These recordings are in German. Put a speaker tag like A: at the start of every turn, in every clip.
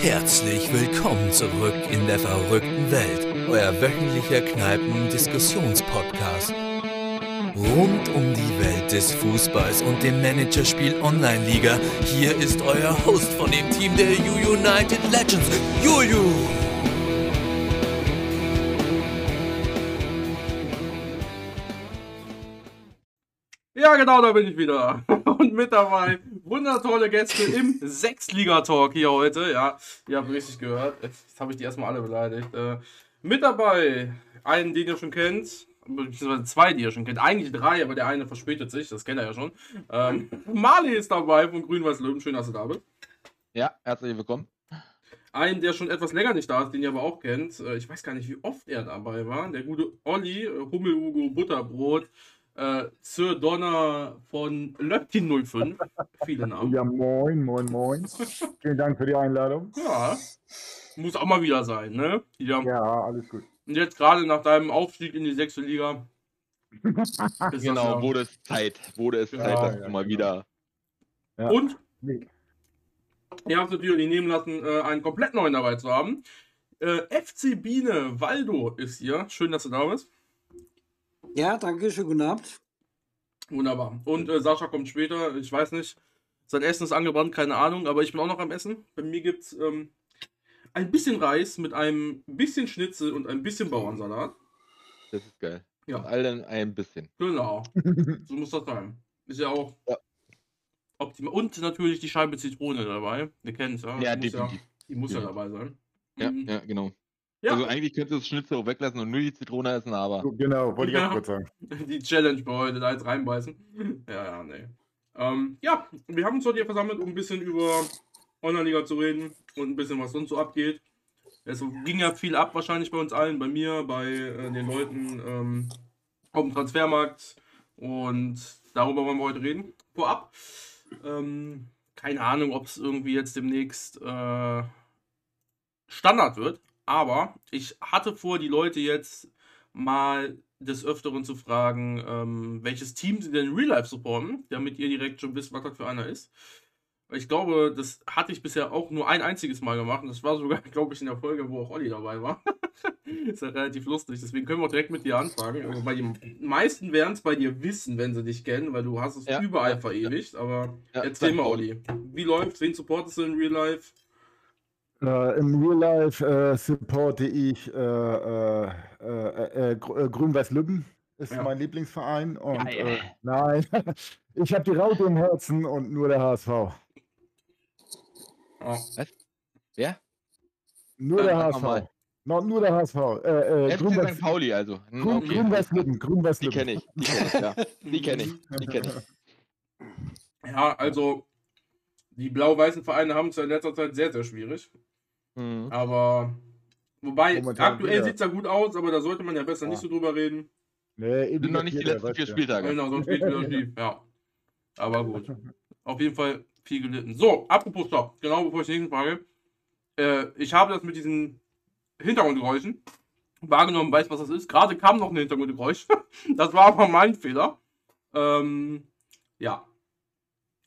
A: Herzlich willkommen zurück in der verrückten Welt, euer wöchentlicher Kneipen-Diskussionspodcast. Rund um die Welt des Fußballs und dem Managerspiel Online-Liga, hier ist euer Host von dem Team der U United Legends, Juju.
B: Ja, genau, da bin ich wieder. Und mit dabei wundertolle Gäste im Sechsliga-Talk hier heute. Ja, ihr habt richtig gehört. Jetzt habe ich die erstmal alle beleidigt. Äh, mit dabei einen, den ihr schon kennt. Beziehungsweise zwei, die ihr schon kennt. Eigentlich drei, aber der eine verspätet sich. Das kennt er ja schon. Ähm, Mali ist dabei von Grün-Weiß-Löwen. Schön, dass du da bist.
C: Ja, herzlich willkommen.
B: Einen, der schon etwas länger nicht da ist, den ihr aber auch kennt. Äh, ich weiß gar nicht, wie oft er dabei war. Der gute Olli, äh, Hummel-Hugo Butterbrot. Äh, Sir Donner von Löptin 05. Viele Namen.
D: Ja, moin, moin, moin. Vielen Dank für die Einladung.
B: Ja. Muss auch mal wieder sein, ne? Ja.
D: Ja, alles gut.
B: Und jetzt gerade nach deinem Aufstieg in die sechste Liga.
C: Genau,
B: ja-
C: wurde es Zeit. Wurde es
B: Ja,
C: Zeit, dass
D: ja,
C: du mal
D: genau.
C: wieder.
D: Ja.
B: Und
D: Nee.
B: ihr habt natürlich nicht nehmen lassen, äh, einen komplett neuen dabei zu haben. Äh, FC Biene Waldo ist hier. Schön, dass du da bist.
E: Ja, danke, schönen guten Abend.
B: Wunderbar. Und äh, Sascha kommt später. Ich weiß nicht. Sein Essen ist angebrannt, keine Ahnung, aber ich bin auch noch am Essen. Bei mir gibt es ähm, ein bisschen Reis mit einem bisschen Schnitzel und ein bisschen Bauernsalat.
C: Das ist geil.
B: Ja.
C: Allen ein bisschen.
B: Genau. So muss das sein. Ist ja auch
C: Ja.
B: optimal. Und natürlich die Scheibe Zitrone dabei. Wir kennen es ja.
C: Ja,
B: Die muss ja, die muss ja
C: Ja.
B: dabei sein.
C: Ja,
B: Mhm.
C: ja, genau.
B: Ja,
C: Also eigentlich könntest du das Schnitzel auch weglassen und nur die Zitrone essen, aber.
D: Genau, wollte ich
B: Ja.
D: auch kurz sagen.
B: die Challenge bei heute, da jetzt reinbeißen. Ja, ja, nee. Ähm, ja, wir haben uns heute hier versammelt, um ein bisschen über Online-Liga zu reden und ein bisschen, was sonst so abgeht. Es ging ja viel ab, wahrscheinlich bei uns allen, bei mir, bei äh, den Leuten ähm, auf dem Transfermarkt und darüber wollen wir heute reden. Vorab, ähm, keine Ahnung, ob es irgendwie jetzt demnächst äh, Standard wird, aber ich hatte vor, die Leute jetzt mal des Öfteren zu fragen, ähm, welches Team sie denn in Real Life supporten, damit ihr direkt schon wisst, was das für einer ist. Ich glaube, das hatte ich bisher auch nur ein einziges Mal gemacht. Und das war sogar, glaube ich, in der Folge, wo auch Olli dabei war. ist ja relativ lustig. Deswegen können wir auch direkt mit dir anfangen. Also bei den meisten werden es bei dir wissen, wenn sie dich kennen, weil du hast es
C: Ja.
B: überall verewigt. Aber
C: Ja,
B: erzähl mal, Olli. Wie läuft's? Wen supportest du in Real Life?
D: Äh, Im Real Life äh, supporte ich äh, äh, äh, äh, Gr- Grün-Weiß-Lübben. Ist
B: Ja.
D: mein Lieblingsverein. Und äh, nein, ich habe die Raute im Herzen und nur der HSV.
B: Oh.
C: Wer?
D: Nur
C: Dann
D: der HSV. No, nur der HSV. Äh, äh, Grün-Weiß-
C: St. Pauli, also. Hm,
D: Grün-
C: okay.
D: Grün-Weiß-Lübben.
C: Die
D: Grün-Weiß-Lübben.
C: kenne ich. Die kenne ich, ja. Die kenne ich. Die kenne ich.
B: Ja, also die blau-weißen Vereine haben es ja in letzter Zeit sehr, sehr schwierig.
C: Mhm.
B: Aber wobei,
D: Momentan
B: aktuell sieht es ja gut aus, aber da sollte man ja besser
D: Ja.
B: nicht so drüber reden.
D: Nee,
C: Sind noch nicht die letzten vier Spieltage.
B: Genau, sonst geht wieder schief. Ja. Aber gut. Auf jeden Fall viel gelitten. So, apropos Stopp. Genau bevor ich die nächste frage. Äh, ich habe das mit diesen Hintergrundgeräuschen wahrgenommen, weiß, was das ist. Gerade kam noch ein Hintergrundgeräusch. das war aber mein Fehler. Ähm, ja.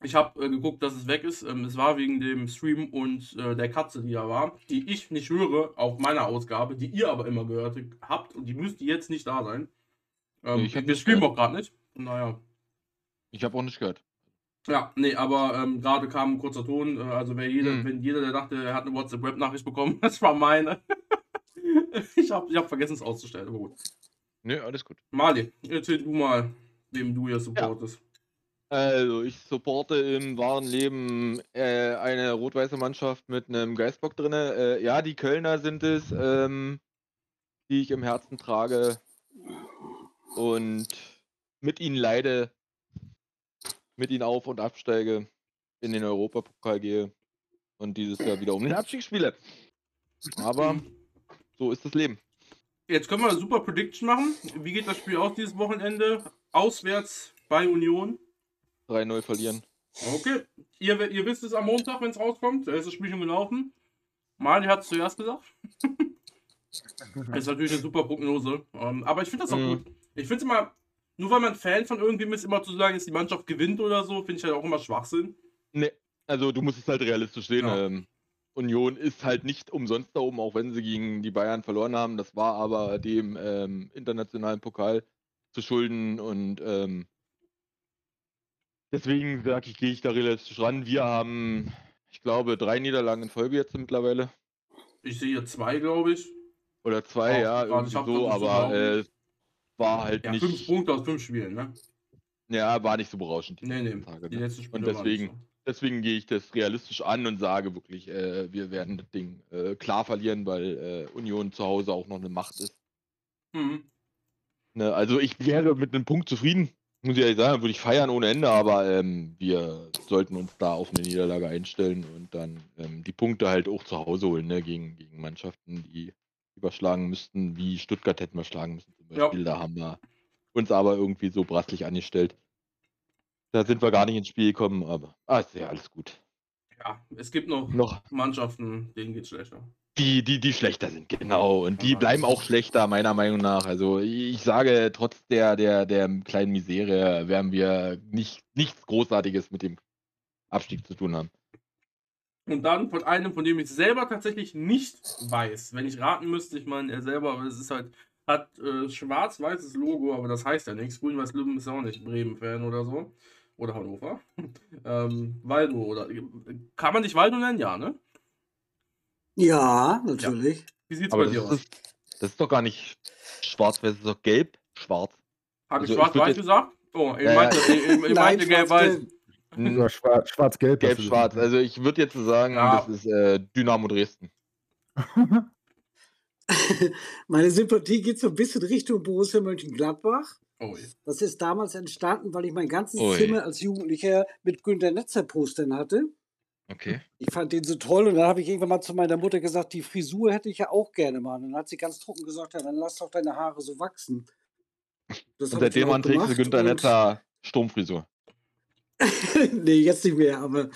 B: Ich habe äh, geguckt, dass es weg ist. Ähm, es war wegen dem Stream und äh, der Katze, die da war, die ich nicht höre auf meiner Ausgabe, die ihr aber immer gehört habt und die müsste jetzt nicht da sein. Ähm,
C: Nee,
B: wir streamen auch gerade nicht. Naja.
C: Ich habe auch nicht gehört.
B: Ja, nee, aber ähm, gerade kam ein kurzer Ton. Äh, also wer jeder,
C: Hm.
B: wenn jeder, der dachte, er hat eine WhatsApp-Web-Nachricht bekommen, das war meine. ich habe ich hab vergessen, es auszustellen, aber gut.
C: Nö, alles gut.
B: Mali, erzähl du mal, wem du hier supportest.
C: Also, ich supporte im wahren Leben äh, eine rot-weiße Mannschaft mit einem Geistbock drin. Äh, ja, die Kölner sind es, ähm, die ich im Herzen trage und mit ihnen leide, mit ihnen auf- und absteige, in den Europapokal gehe und dieses Jahr wieder um den Abstieg spiele. Aber so ist das Leben.
B: Jetzt können wir eine super Prediction machen. Wie geht das Spiel aus dieses Wochenende? Auswärts bei Union.
C: 3-0 verlieren.
B: Okay. Ihr, ihr wisst es am Montag, wenn es rauskommt. Da ist das Spiel schon gelaufen. Mali hat es zuerst gesagt. ist natürlich eine super Prognose. Ähm, aber ich finde das auch
C: Mhm.
B: gut. Ich finde es immer, nur weil man Fan von irgendwem ist, immer zu sagen, dass die Mannschaft gewinnt oder so, finde ich halt auch immer Schwachsinn.
C: Ne, also du musst es halt realistisch sehen.
B: Ja.
C: Ähm, Union ist halt nicht umsonst da oben, auch wenn sie gegen die Bayern verloren haben. Das war aber dem ähm, internationalen Pokal zu schulden und ähm, deswegen sage ich, gehe ich da realistisch ran. Wir haben, ich glaube, drei Niederlagen in Folge jetzt mittlerweile.
B: Ich sehe zwei, glaube ich.
C: Oder zwei,
B: Auch
C: ja, irgendwie so,
B: so
C: aber äh, war halt
B: Ja,
C: nicht.
B: fünf Punkte aus fünf Spielen, ne?
C: Ja, war nicht so berauschend. die
B: Nee, nee.
C: Tage,
B: Die
C: ne?
B: letzten Spiele
C: Und
B: waren nicht
C: deswegen, deswegen gehe ich das realistisch an und sage wirklich, äh, wir werden das Ding äh, klar verlieren, weil äh, Union zu Hause auch noch eine Macht ist.
B: So. Mhm.
C: Ne, also ich wäre mit einem Punkt zufrieden, muss ich ehrlich sagen, würde ich feiern ohne Ende, aber ähm, wir sollten uns da auf eine Niederlage einstellen und dann ähm, die Punkte halt auch zu Hause holen, ne, gegen, gegen Mannschaften, die überschlagen müssten, wie Stuttgart hätten wir schlagen müssen zum
B: Ja.
C: Beispiel. Da haben wir uns aber irgendwie so brasslich angestellt. Da sind wir gar nicht ins Spiel gekommen, aber ah, ist ja alles gut.
B: Ja, es gibt noch
C: Noch
B: Mannschaften, denen geht's schlechter.
C: die, die, die schlechter sind, genau. Und die
B: Ja.
C: bleiben auch schlechter, meiner Meinung nach. Also ich sage, trotz der, der, der kleinen Misere werden wir nicht, nichts Großartiges mit dem Abstieg zu tun haben.
B: Und dann von einem, von dem ich selber tatsächlich nicht weiß, wenn ich raten müsste, ich meine, er selber, aber es ist halt, hat äh, schwarz-weißes Logo, aber das heißt ja nichts. Grün-Weiß-Lübben ist auch nicht Bremen-Fan oder so. Oder Hannover. ähm, Waldo, oder. Kann man dich Waldo nennen? Ja, ne?
E: Ja, natürlich.
B: Wie sieht's
C: Aber
B: bei
C: das
B: dir aus?
C: ist, das ist doch gar nicht schwarz-weiß, das ist doch gelb, schwarz.
B: Habe ich
C: also ich
B: schwarz-weiß gesagt? Oh, ich
C: Ja,
B: meinte, ich, meinte gelb-weiß.
E: schwarz-gelb.
C: Hm,
D: schwarz- schwarz-gelb.
C: Gelb-schwarz. Also ich würde jetzt sagen,
B: Ja.
C: das ist äh, Dynamo Dresden.
E: Meine Sympathie geht so ein bisschen Richtung Borussia Mönchengladbach.
B: Oh.
E: Das ist damals entstanden, weil ich mein ganzes
C: Ui.
E: Zimmer als Jugendlicher mit Günter Netzer Postern hatte.
C: Okay.
E: Ich fand den so toll und dann habe ich irgendwann mal zu meiner Mutter gesagt, die Frisur hätte ich ja auch gerne mal. Und dann hat sie ganz trocken gesagt, ja, dann lass doch deine Haare so wachsen. Das
C: Und seitdem
E: dann auch
C: an trägst du
E: gemacht
C: Günther
E: und-
C: Netzer Sturmfrisur.
E: nee, jetzt nicht mehr, aber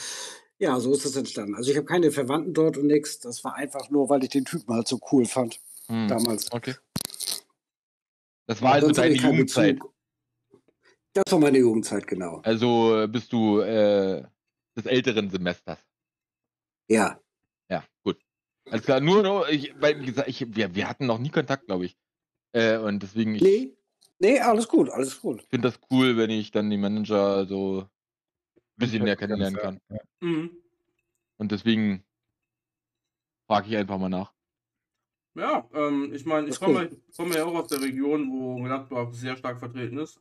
E: ja, so ist es entstanden. Also ich habe keine Verwandten dort und nichts. Das war einfach nur, weil ich den Typen halt so cool fand
C: Hm,
E: damals.
C: Okay. Das war also deine
E: ich
C: Jugendzeit.
E: Bezug. Das war meine Jugendzeit, genau.
C: Also äh, bist du äh, des älteren Semesters.
E: Ja.
C: Ja, gut. Alles klar, nur, nur ich, weil, wie gesagt, ich, wir, wir hatten noch nie Kontakt, glaube ich. Äh, und deswegen, ich
E: Nee, nee, alles gut, alles gut.
C: finde das cool, wenn ich dann die Manager so ein bisschen näher kennenlernen kann.
D: Ja.
B: Mhm.
C: Und deswegen frage ich einfach mal nach.
B: Ja, ähm, ich meine, ich komme, komme ja auch aus der Region, wo Gladbach sehr stark vertreten ist.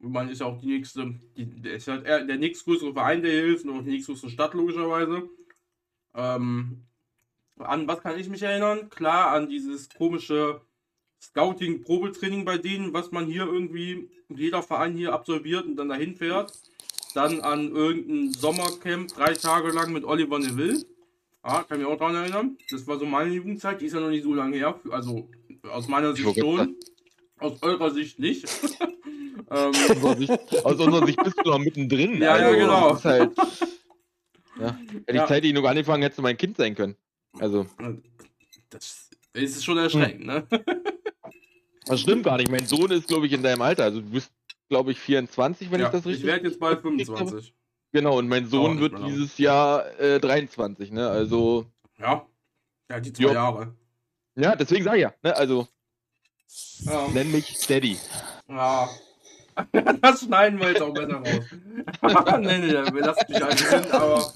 B: Und man ist ja auch die nächste, die, der ist halt eher der nächstgrößere Verein, der hier hilft und auch die nächstgrößere Stadt, logischerweise. Ähm, an was kann ich mich erinnern? Klar, an dieses komische Scouting-Probetraining bei denen, was man hier irgendwie, jeder Verein hier absolviert und dann dahin fährt. Dann an irgendein Sommercamp, drei Tage lang mit Oliver Neville. Ah, kann mich auch daran erinnern. Das war so meine Jugendzeit, die ist ja noch nicht so lange her. Also aus meiner
C: Ich
B: Sicht schon. Aus eurer Sicht nicht. ähm,
C: Aus unserer Sicht, bist du noch mittendrin.
B: Ja, ja, genau.
C: das Ist halt, ja. Hätte ich
B: Ja.
C: Zeit, die noch angefangen, hättest du mein Kind sein können. Also,
B: das ist schon erschreckend, ne?
C: das stimmt gar nicht. Mein Sohn ist, glaube ich, in deinem Alter. Also, du bist, glaube ich, 24, wenn
B: ja,
C: ich das
B: ich
C: richtig
B: werde jetzt bald
C: mitgekriegt habe.
B: 25.
C: Genau, und mein Sohn wird
B: mehr lange.
C: dieses Jahr äh, 23, ne? Also,
B: Ja. Ja, die zwei
C: Jo.
B: Jahre.
C: ja, deswegen sag ich ja, ne? Also,
B: Ja.
C: nenn mich Steady.
B: ja. Das schneiden wir jetzt auch besser raus. nee, nee, wir lassen dich einfach hin, aber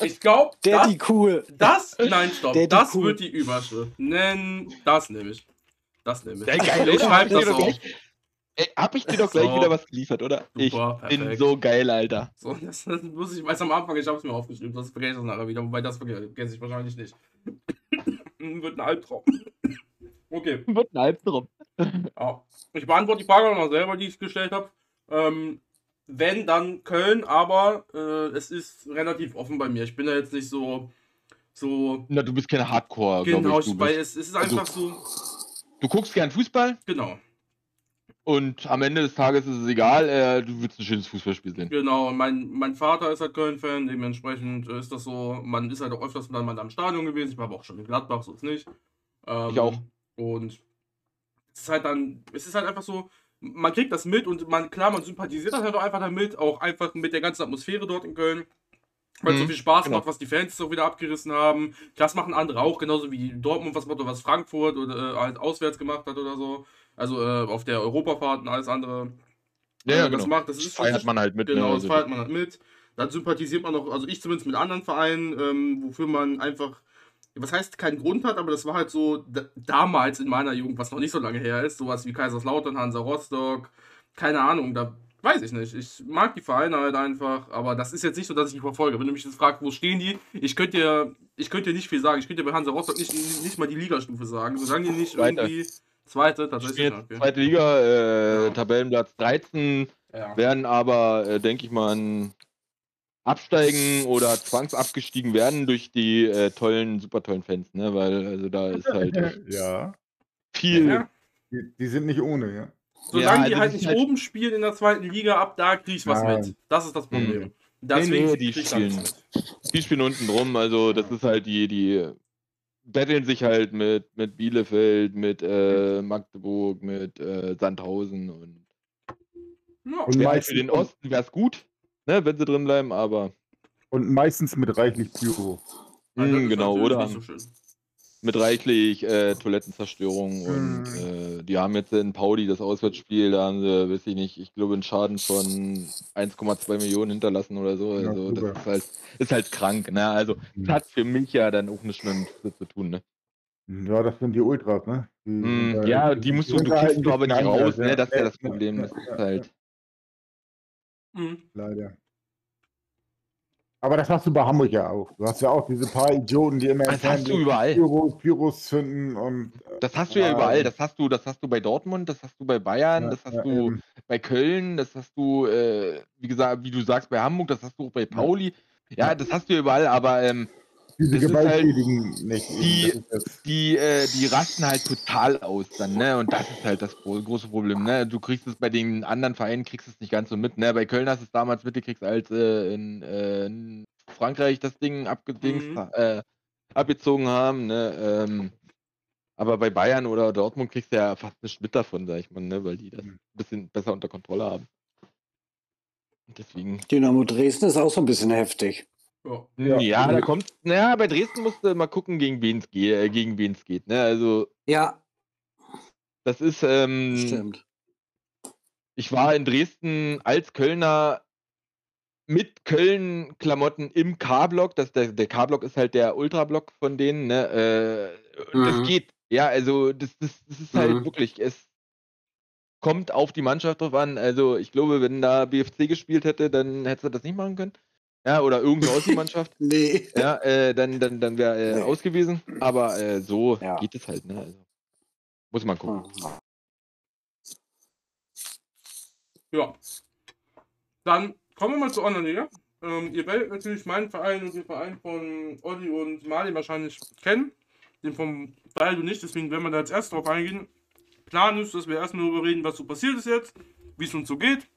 B: ich glaube, das,
E: Daddy cool.
B: das, nein, stopp,
E: Daddy
B: das
E: cool.
B: wird die Überschrift. Nennen, das nehme ich. Das nehme ich.
C: Geil,
B: ich schreibe das
C: gleich- Ey, hab ich dir doch gleich
B: So.
C: wieder was geliefert, oder?
B: Super,
C: ich bin
B: perfekt.
C: so geil, Alter.
B: So, das, das muss ich, weiß am Anfang, ich habe es mir aufgeschrieben, das vergesse ich das nachher wieder, wobei das vergesse ich wahrscheinlich nicht. Wird ein Albtraum. Okay,
C: Wird ein Albtraum.
B: ja. ich beantworte die Frage noch selber, die ich gestellt habe. Ähm, wenn, dann Köln, aber äh, es ist relativ offen bei mir. Ich bin da jetzt nicht so, so
C: Na, du bist kein Hardcore,
B: genau,
C: ich. Du,
B: weil es, es ist
C: also-
B: einfach so,
C: du guckst gern Fußball
B: genau,
C: und am Ende des Tages ist es egal, äh, du willst ein schönes Fußballspiel sehen.
B: genau. Mein, mein Vater ist halt Köln-Fan, dementsprechend ist das so, man ist halt auch öfters dann mal am Stadion gewesen. Ich war aber auch schon in Gladbach, so ist nicht. Ähm,
C: Ich auch.
B: Und es ist halt dann, es ist halt einfach so, man kriegt das mit und man, klar, man sympathisiert das halt auch einfach damit, auch einfach mit der ganzen Atmosphäre dort in Köln. Weil es so
C: Mhm,
B: viel Spaß
C: genau.
B: macht, was die Fans so wieder abgerissen haben. Das machen andere auch, genauso wie Dortmund was macht oder was Frankfurt oder äh, halt auswärts gemacht hat oder so. Also äh, auf der Europafahrt und alles andere.
C: Ja, ja,
B: das
C: genau.
B: macht, das ist
C: feiert man halt mit.
B: Genau,
C: ne?
B: das
C: Also,
B: feiert man halt mit. Dann sympathisiert man noch, also ich zumindest mit anderen Vereinen, ähm, wofür man einfach, was heißt keinen Grund hat, aber das war halt so damals in meiner Jugend, was noch nicht so lange her ist, sowas wie Kaiserslautern, Hansa Rostock, keine Ahnung, da weiß ich nicht. Ich mag die Vereine halt einfach, aber das ist jetzt nicht so, dass ich die verfolge. Wenn du mich jetzt fragst, wo stehen die, ich könnte dir, ich könnte dir nicht viel sagen. Ich könnte dir bei Hansa Rostock nicht, nicht mal die Ligastufe sagen, solange die nicht irgendwie zweite
C: Ich
B: tatsächlich. okay.
C: zweite Liga, äh,
B: Ja.
C: Tabellenplatz 13,
B: Ja.
C: werden aber, äh, denke ich mal, an absteigen oder zwangsabgestiegen werden durch die äh, tollen, super tollen Fans, ne? Weil also da ist halt
D: ja.
C: viel.
B: Ja.
D: Die, die sind nicht ohne, ja.
B: Solange
C: Ja,
B: die
C: also
B: halt
C: das ist
B: nicht
C: halt-
B: oben spielen in der zweiten Liga, ab da krieg ich was
D: Nein.
B: mit. Das ist das Problem.
C: Mhm.
B: Deswegen
C: Nee, nee, die spielen. Die spielen unten drum, also das ist halt die, die betteln sich halt mit, mit Bielefeld, mit äh, Magdeburg, mit äh, Sandhausen und
B: Ja.
D: Und
C: halt
D: meistens,
C: für den Osten wäre es gut, ne, wenn sie drin bleiben, aber
D: und meistens mit reichlich Pyro.
B: Also das
C: mh,
B: ist
C: genau, oder
B: Nicht so schön.
C: Mit reichlich äh, Toilettenzerstörung und
D: Mhm.
C: äh, die haben jetzt in Pauli das Auswärtsspiel, da haben sie, weiß ich nicht, ich glaube einen Schaden von 1,2 Millionen hinterlassen oder so.
D: Ja,
C: Also
D: super.
C: das ist halt, ist halt krank, ne? Also das hat für mich ja dann auch nichts mehr mit zu tun, ne?
D: Ja, das sind die Ultras, ne? Die,
C: Mm,
D: äh,
C: ja, die musst du, du kriegst du aber nicht raus,
D: anders,
C: ne? Das ist ja das
D: Ja,
C: Problem.
D: ja,
C: Das ist
D: ja,
C: halt.
B: Mhm.
D: Leider. Aber das hast du bei Hamburg ja auch. Du hast ja auch diese paar Idioten, die immer im
C: Das hast du überall.
D: Pyros, Pyros zünden und
C: Das hast du ja
D: Ja,
C: überall.
D: ja.
C: Das hast du, das hast du bei Dortmund, das hast du bei Bayern,
D: ja,
C: das hast
D: ja,
C: du
D: eben.
C: bei Köln, das hast du, äh, wie gesagt, wie du sagst, bei Hamburg, das hast du auch bei Pauli. Ja, das hast du ja überall, aber ähm,
D: diese
C: halt
D: gewalttätigen nicht. eben,
C: die- die, äh, die rasten halt total aus dann, ne? Und das ist halt das gro große Problem, ne? Du kriegst es bei den anderen Vereinen, kriegst es nicht ganz so mit, ne? Bei Köln hast du es damals mitgekriegt, als äh, in, äh, in Frankreich das Ding abgedingst,
B: Mhm.
C: äh, abgezogen haben, ne? Ähm, aber bei Bayern oder Dortmund kriegst du ja fast nicht mit davon, sag ich mal, ne? Weil die das ein
D: Mhm.
C: bisschen besser unter Kontrolle haben. Deswegen.
E: Dynamo Dresden ist auch so ein bisschen heftig.
B: Ja.
C: Ja,
D: Ja.
C: da kommt. Naja, bei Dresden musst du mal gucken, gegen wen es geht, äh, gegen wen es geht, ne? Also,
E: Ja,
C: das ist, ähm,
E: stimmt.
C: Ich war in Dresden als Kölner mit Köln-Klamotten im K-Block. Das, der, der K-Block ist halt der Ultra-Block von denen. Ne? Äh,
E: Mhm.
C: Das geht. Ja, also das, das, das ist halt
E: Mhm.
C: wirklich, es kommt auf die Mannschaft drauf an. Also ich glaube, wenn da BFC gespielt hätte, dann hätte sie das nicht machen können. Ja, oder irgendeine Aussie-Mannschaft.
E: Nee.
C: ja, äh, dann, dann, dann wäre äh,
E: Nee.
C: ausgewiesen. Aber äh, so
E: Ja.
C: geht es halt. Ne? Also, muss man gucken.
B: Ja. Dann kommen wir mal zur Online-Liga. Ähm, ihr werdet natürlich meinen Verein und den Verein von Olli und Mali wahrscheinlich kennen. Den vom Teil du nicht, deswegen werden wir da jetzt erst drauf eingehen. Plan ist, dass wir erstmal darüber reden, was so passiert ist jetzt, wie es uns so geht,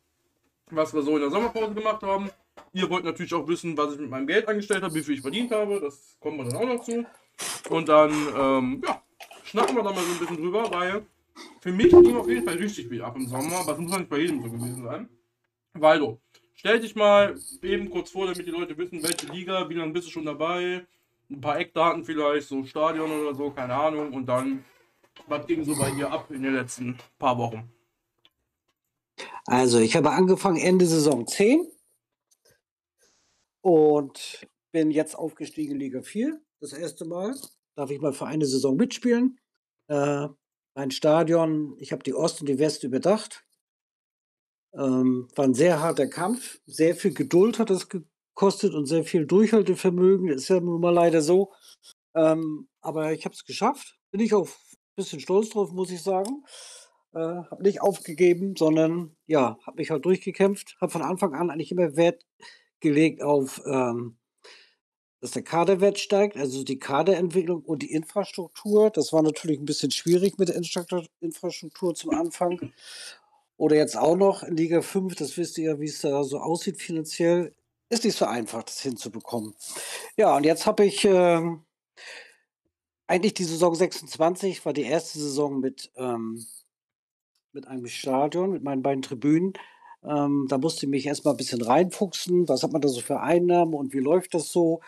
B: was wir so in der Sommerpause gemacht haben. Ihr wollt natürlich auch wissen, was ich mit meinem Geld angestellt habe, wie viel ich verdient habe. Das kommen wir dann auch noch zu. Und dann, ähm, ja, schnacken wir da mal so ein bisschen drüber, weil für mich ging auf jeden Fall richtig viel ab im Sommer, aber das muss nicht bei jedem so gewesen sein. Waldo, stell dich mal eben kurz vor, damit die Leute wissen, welche Liga, wie lange bist du schon dabei, ein paar Eckdaten vielleicht, so Stadion oder so, keine Ahnung, und dann, was ging so bei dir ab in den letzten paar Wochen?
E: Also, ich habe angefangen Ende Saison 10 und bin jetzt aufgestiegen in Liga 4. Das erste Mal. Darf ich mal für eine Saison mitspielen. Äh, mein Stadion, ich habe die Ost- und die West überdacht. Ähm, war ein sehr harter Kampf. Sehr viel Geduld hat es gekostet und sehr viel Durchhaltevermögen. Ist ja nun mal leider so. Ähm, aber ich habe es geschafft. Bin ich auch ein bisschen stolz drauf, muss ich sagen. Äh, habe nicht aufgegeben, sondern ja, habe mich halt durchgekämpft. Habe von Anfang an eigentlich immer Wert gelegt auf, ähm, dass der Kaderwert steigt, also die Kaderentwicklung und die Infrastruktur. Das war natürlich ein bisschen schwierig mit der Infrastruktur zum Anfang. Oder jetzt auch noch in Liga 5, das wisst ihr ja, wie es da so aussieht finanziell. Ist nicht so einfach, das hinzubekommen. Ja, und jetzt habe ich ähm, eigentlich die Saison 26, war die erste Saison mit, ähm, mit einem Stadion, mit meinen beiden Tribünen. Ähm, da musste ich mich erstmal ein bisschen reinfuchsen. Was hat man da so für Einnahmen und wie läuft das so?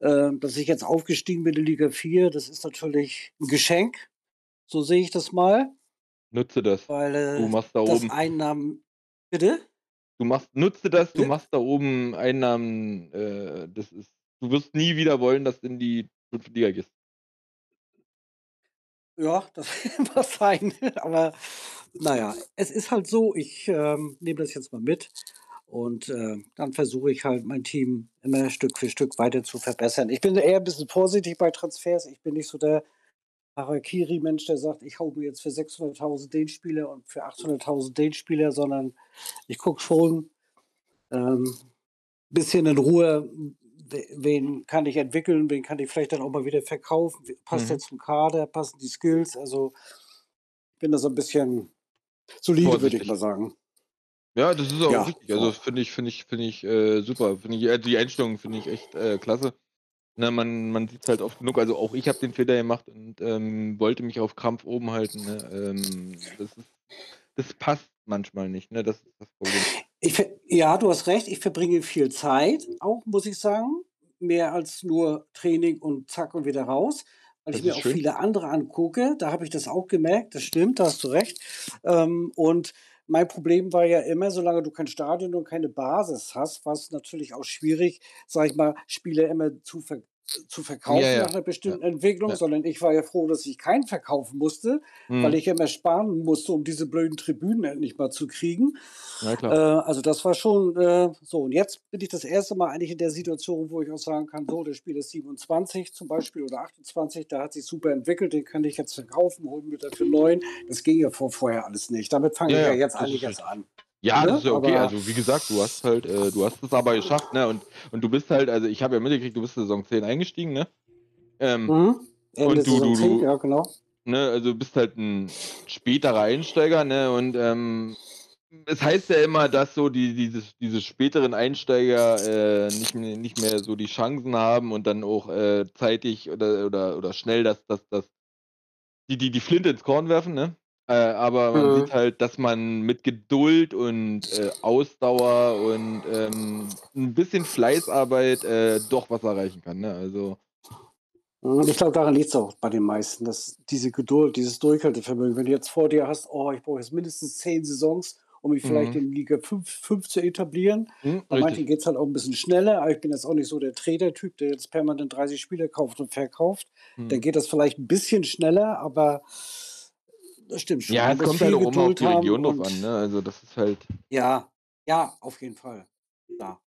E: Ähm, dass ich jetzt aufgestiegen bin in Liga 4, das ist natürlich ein Geschenk. So sehe ich das mal.
C: Nutze das.
E: Weil
C: Du
E: äh,
C: machst da oben.
E: Einnahmen. Bitte?
C: Du machst, nutze das, du
E: Ja.
C: machst da oben Einnahmen, äh, das ist, du wirst nie wieder wollen, dass du in die fünfte Liga gehst.
E: Ja, das mag sein. Aber naja, es ist halt so, ich ähm, nehme das jetzt mal mit und äh, dann versuche ich halt mein Team immer Stück für Stück weiter zu verbessern. Ich bin eher ein bisschen vorsichtig bei Transfers. Ich bin nicht so der Harakiri-Mensch, der sagt, ich hau mir jetzt für 600.000 den Spieler und für 800.000 den Spieler, sondern ich gucke schon ein ähm, bisschen in Ruhe, wen kann ich entwickeln, wen kann ich vielleicht dann auch mal wieder verkaufen, passt
C: Mhm.
E: der zum Kader, passen die Skills, also ich bin da so ein bisschen solide, würde ich mal sagen.
C: Ja, das ist auch
E: Ja,
C: richtig. Also finde ich, finde ich, finde ich äh, super. Finde ich, äh, die Einstellung finde ich echt äh, klasse. Ne, man man sieht es halt oft genug. Also auch ich habe den Fehler gemacht und ähm, wollte mich auf Krampf oben halten. Ne? Ähm, das, ist, das passt manchmal nicht. Ne? Das ist das Problem.
E: Ich, ja, du hast recht, ich verbringe viel Zeit, auch muss ich sagen, mehr als nur Training und zack und wieder raus, weil
C: Das
E: ich mir auch
C: schön.
E: viele andere angucke. Da habe ich das auch gemerkt, das stimmt, da hast du recht. Ähm, und mein Problem war ja immer, solange du kein Stadion und keine Basis hast, war es natürlich auch schwierig, sag ich mal, Spieler immer zu, ver zu verkaufen
C: Ja, ja.
E: nach einer
C: Ja.
E: bestimmten Entwicklung,
C: Ja.
E: sondern ich war ja froh, dass ich keinen verkaufen musste, weil
C: Hm.
E: ich immer sparen musste, um diese blöden Tribünen endlich mal zu kriegen. Äh, also das war schon äh, so. Und jetzt bin ich das erste Mal eigentlich in der Situation, wo ich auch sagen kann, so, der Spieler ist 27 zum Beispiel oder 28, der hat sich super entwickelt, den kann ich jetzt verkaufen, holen mir dafür neun. Das ging ja vor, vorher alles nicht. Damit fange
C: Ja,
E: ich ja
C: ja,
E: jetzt eigentlich erst an.
C: Ja,
E: Ne?
C: das ist ja okay.
E: Aber
C: Also wie gesagt, du hast halt, äh, du hast es aber geschafft, ne? Und, und du bist halt, also ich habe ja mitgekriegt, du bist Saison 10 eingestiegen, ne? Ähm,
E: mhm. Ende
C: und du, du,
E: 10,
C: du,
E: ja genau.
C: ne, also bist halt ein späterer Einsteiger, ne? Und ähm, es heißt ja immer, dass so die, diese, diese späteren Einsteiger äh, nicht, mehr, nicht mehr so die Chancen haben und dann auch äh, zeitig oder, oder, oder schnell das, das, das, die, die, die Flinte ins Korn werfen, ne? Äh, aber man
E: Mhm.
C: sieht halt, dass man mit Geduld und äh, Ausdauer und ähm, ein bisschen Fleißarbeit äh, doch was erreichen kann, ne? Also,
E: Und ich glaube, daran liegt es auch bei den meisten, dass diese Geduld, dieses Durchhaltevermögen, wenn du jetzt vor dir hast, oh, ich brauche jetzt mindestens zehn Saisons, um mich vielleicht
C: mhm.
E: in Liga 5, 5 zu etablieren.
C: Hm,
E: Bei manchen geht es halt auch ein bisschen schneller, aber ich bin jetzt auch nicht so der Trader-Typ, der jetzt permanent 30 Spiele kauft und verkauft. Dann
C: Hm.
E: geht das vielleicht ein bisschen schneller, aber das stimmt schon.
C: Ja, es kommt halt auch immer auf die Region drauf an, ne? Also das ist halt.
E: ja, ja, auf jeden Fall. Ja.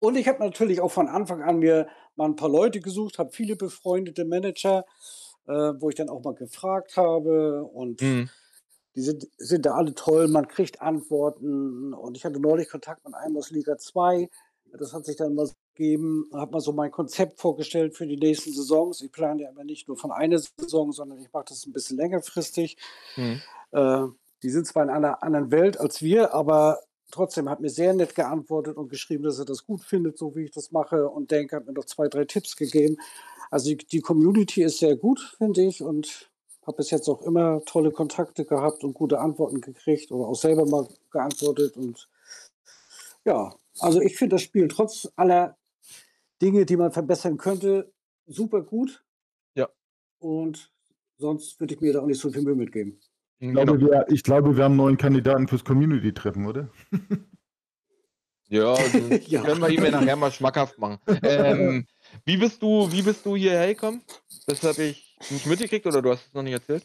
E: Und ich habe natürlich auch von Anfang an mir mal ein paar Leute gesucht, habe viele befreundete Manager, äh, wo ich dann auch mal gefragt habe und
C: Hm.
E: die sind, sind da alle toll, man kriegt Antworten und ich hatte neulich Kontakt mit einem aus Liga 2, das hat sich dann mal so gegeben, habe mal so mein Konzept vorgestellt für die nächsten Saisons. Ich plane ja immer nicht nur von einer Saison, sondern ich mache das ein bisschen längerfristig.
C: Hm.
E: Äh, die sind zwar in einer anderen Welt als wir, aber trotzdem hat mir sehr nett geantwortet und geschrieben, dass er das gut findet, so wie ich das mache und denke, hat mir noch zwei, drei Tipps gegeben. Also die, die Community ist sehr gut, finde ich, und habe bis jetzt auch immer tolle Kontakte gehabt und gute Antworten gekriegt oder auch selber mal geantwortet. Und ja, also ich finde das Spiel trotz aller Dinge, die man verbessern könnte, super gut.
C: Ja.
E: Und sonst würde ich mir da auch nicht so viel Mühe mitgeben.
D: Ich
C: Genau.
D: glaube, wir, ich glaube, wir haben einen neuen Kandidaten fürs Community-Treffen, oder?
C: Ja, das
E: Ja.
C: können wir ihm ja nachher mal schmackhaft machen. Ähm, wie bist du, wie bist du hierher gekommen? Das habe ich nicht mitgekriegt oder du hast es noch nicht erzählt?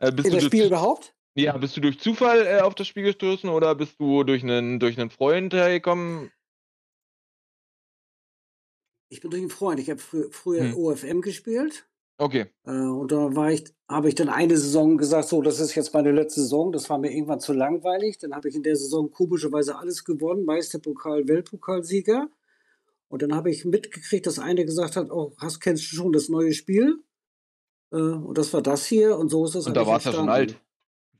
C: Äh, bist
E: In
C: du
E: das Spiel überhaupt?
C: ja, bist du durch Zufall äh, auf das Spiel gestoßen oder bist du durch einen, durch einen Freund hergekommen?
E: Ich bin durch einen Freund. Ich habe frü früher
C: Hm.
E: OFM gespielt.
C: Okay.
E: Äh, und da war ich, habe ich dann eine Saison gesagt, so, das ist jetzt meine letzte Saison. Das war mir irgendwann zu langweilig. Dann habe ich in der Saison komischerweise alles gewonnen. Meisterpokal, Weltpokalsieger. Und dann habe ich mitgekriegt, dass einer gesagt hat, oh, hast, kennst du schon das neue Spiel? Äh, und das war das hier. Und so ist das
C: Und da war es ja schon alt.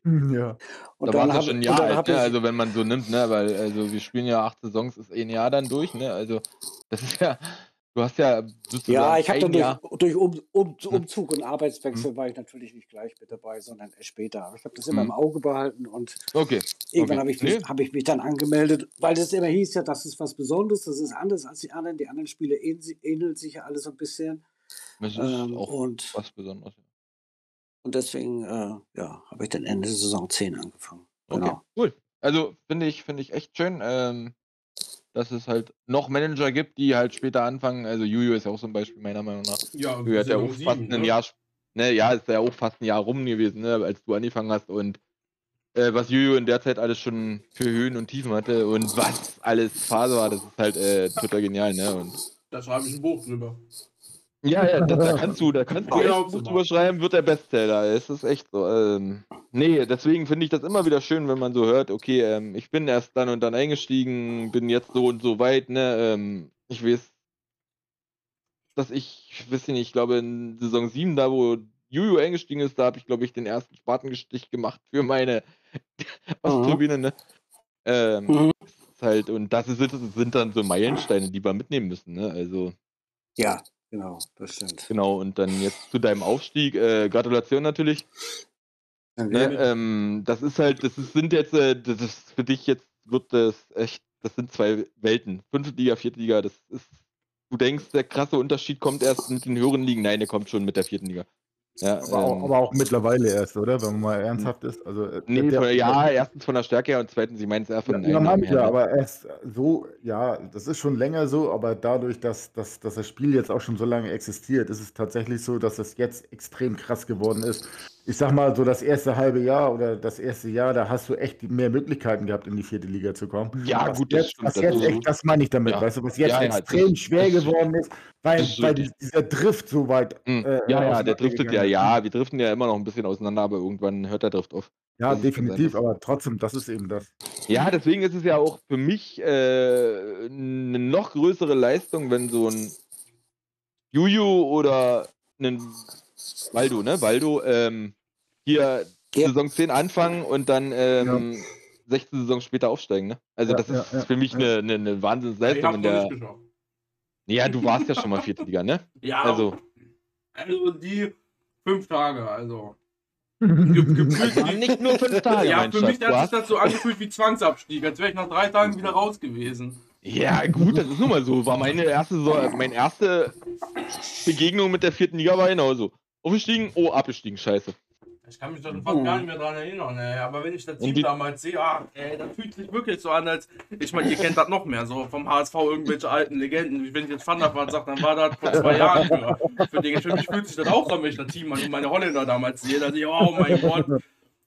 D: Hm, Ja.
E: Und
C: Da war es schon ein Jahr alt, ne? Also wenn man so nimmt, ne? Weil also wir spielen ja acht Saisons, ist eh ein Jahr dann durch, ne? Also das ist ja Du hast ja
E: Ja, ich habe dann durch, durch um, um,
C: Hm.
E: Umzug und Arbeitswechsel war ich natürlich nicht gleich mit dabei, sondern erst später. Aber ich habe das immer
C: Hm.
E: im Auge behalten und
C: Okay.
E: irgendwann
C: Okay.
E: habe ich, mich-
C: Nee.
E: hab ich mich dann angemeldet, weil es immer hieß ja, das ist was Besonderes, das ist anders als die anderen. Die anderen Spiele ähneln, si- ähneln sich ja alle so ein bisschen.
C: Das ist
E: Ähm,
C: auch
E: und,
C: was Besonderes.
E: und deswegen äh, ja, habe ich dann Ende Saison 10 angefangen.
C: Okay,
E: Genau.
C: cool. Also finde ich, finde ich echt schön, ähm, dass es halt noch Manager gibt, die halt später anfangen. Also Juju ist ja auch so ein Beispiel meiner Meinung nach.
B: Ja,
C: hast ja auch fast ein
B: ne?
C: Jahr, sp- ne, ja, ist ja auch fast ein Jahr rum gewesen, ne, als du angefangen hast und äh, was Juju in der Zeit alles schon für Höhen und Tiefen hatte und was alles Phase war, das ist halt äh, total genial, ne? Und
B: Da schreibe ich ein Buch drüber.
C: Ja, ja, da, da kannst du, da kannst du
B: ja,
C: Buch drüber schreiben, wird der Bestseller. Es ist echt so. Ähm, nee, deswegen finde ich das immer wieder schön, wenn man so hört, okay, ähm, ich bin erst dann und dann eingestiegen, bin jetzt so und so weit, ne? Ähm, ich weiß, dass ich, ich weiß nicht, ich glaube in Saison 7, da wo Juju eingestiegen ist, da habe ich, glaube ich, den ersten Spartengestich gemacht für meine Osttribüne, ne? Ähm,
E: Mhm.
C: halt, und das, ist, das sind dann so Meilensteine, die wir mitnehmen müssen, ne? Also.
E: Ja, genau, das stimmt.
C: Genau, und dann jetzt zu deinem Aufstieg. Äh, Gratulation natürlich.
E: Danke.
C: Ne? Ähm, das ist halt, das ist, sind jetzt, äh, das ist für dich jetzt wird das echt, das sind zwei Welten. Fünfte Liga, vierte Liga, das ist, du denkst, der krasse Unterschied kommt erst mit den höheren Ligen. Nein, der kommt schon mit der vierten Liga. Ja,
D: Aber, auch,
C: ähm,
D: aber auch mittlerweile erst, oder? Wenn man mal ernsthaft ist. Also, äh,
C: nee,
D: der-
C: von, ja, erstens von der Stärke her und zweitens, ich meine es eher von
D: Ja,
C: den
D: ja, aber erst so, ja, das ist schon länger so, aber dadurch, dass, dass, dass das Spiel jetzt auch schon so lange existiert, ist es tatsächlich so, dass es jetzt extrem krass geworden ist. Ich sag mal, so das erste halbe Jahr oder das erste Jahr, da hast du echt mehr Möglichkeiten gehabt, in die vierte Liga zu kommen.
C: Ja,
D: was
C: gut, das
D: jetzt, Was jetzt echt, das meine ich damit,
C: Ja.
D: weißt du, was jetzt
C: Ja, ja,
D: extrem schwer geworden ist, weil, weil dieser Drift so weit.
C: Hm.
D: äh,
C: ja, ja, der driftet ja, ja, wir driften ja immer noch ein bisschen auseinander, aber irgendwann hört der Drift auf.
D: Ja,
C: Das
D: definitiv, aber trotzdem, das ist eben das.
C: Ja, deswegen ist es ja auch für mich äh, eine noch größere Leistung, wenn so ein Juju oder ein Waldo, ne? Waldo, ähm, hier
E: Ja.
C: Saison 10 anfangen und dann ähm, 16 Saison später aufsteigen, ne? Also
D: Ja,
C: das
D: ja,
C: ist
D: ja,
C: für mich
D: ja.
C: eine, eine, eine
B: Ich
C: Wahnsinnsleistung
B: hab's
C: in der. Ja, du warst ja schon mal vierte Liga, ne?
B: Ja,
C: Also.
B: also die fünf Tage, also. Ge gefühlt
C: Waren nicht nur fünf Tage,
B: ja, für mich
C: Du
B: hat sich
C: hast,
B: das so angefühlt wie Zwangsabstieg, als wäre ich nach drei Tagen wieder raus gewesen.
C: ja, gut, das ist nun mal so. War meine erste Saison, meine erste Begegnung mit der vierten Liga war genauso. Aufgestiegen, oh, abgestiegen, scheiße.
B: Ich kann mich da fast gar nicht mehr dran erinnern, ey. aber wenn ich das Team
C: die-
B: damals sehe, ah, ey, das fühlt sich wirklich so an, als, ich meine, ihr kennt das noch mehr, so vom HSV irgendwelche alten Legenden. Wenn ich jetzt Thunderbird sage, dann war das vor zwei Jahren für, für, Dinge. für mich fühlt sich das auch so an, wenn ich das Team an meine Holländer damals sehe, dass ich, oh mein Gott,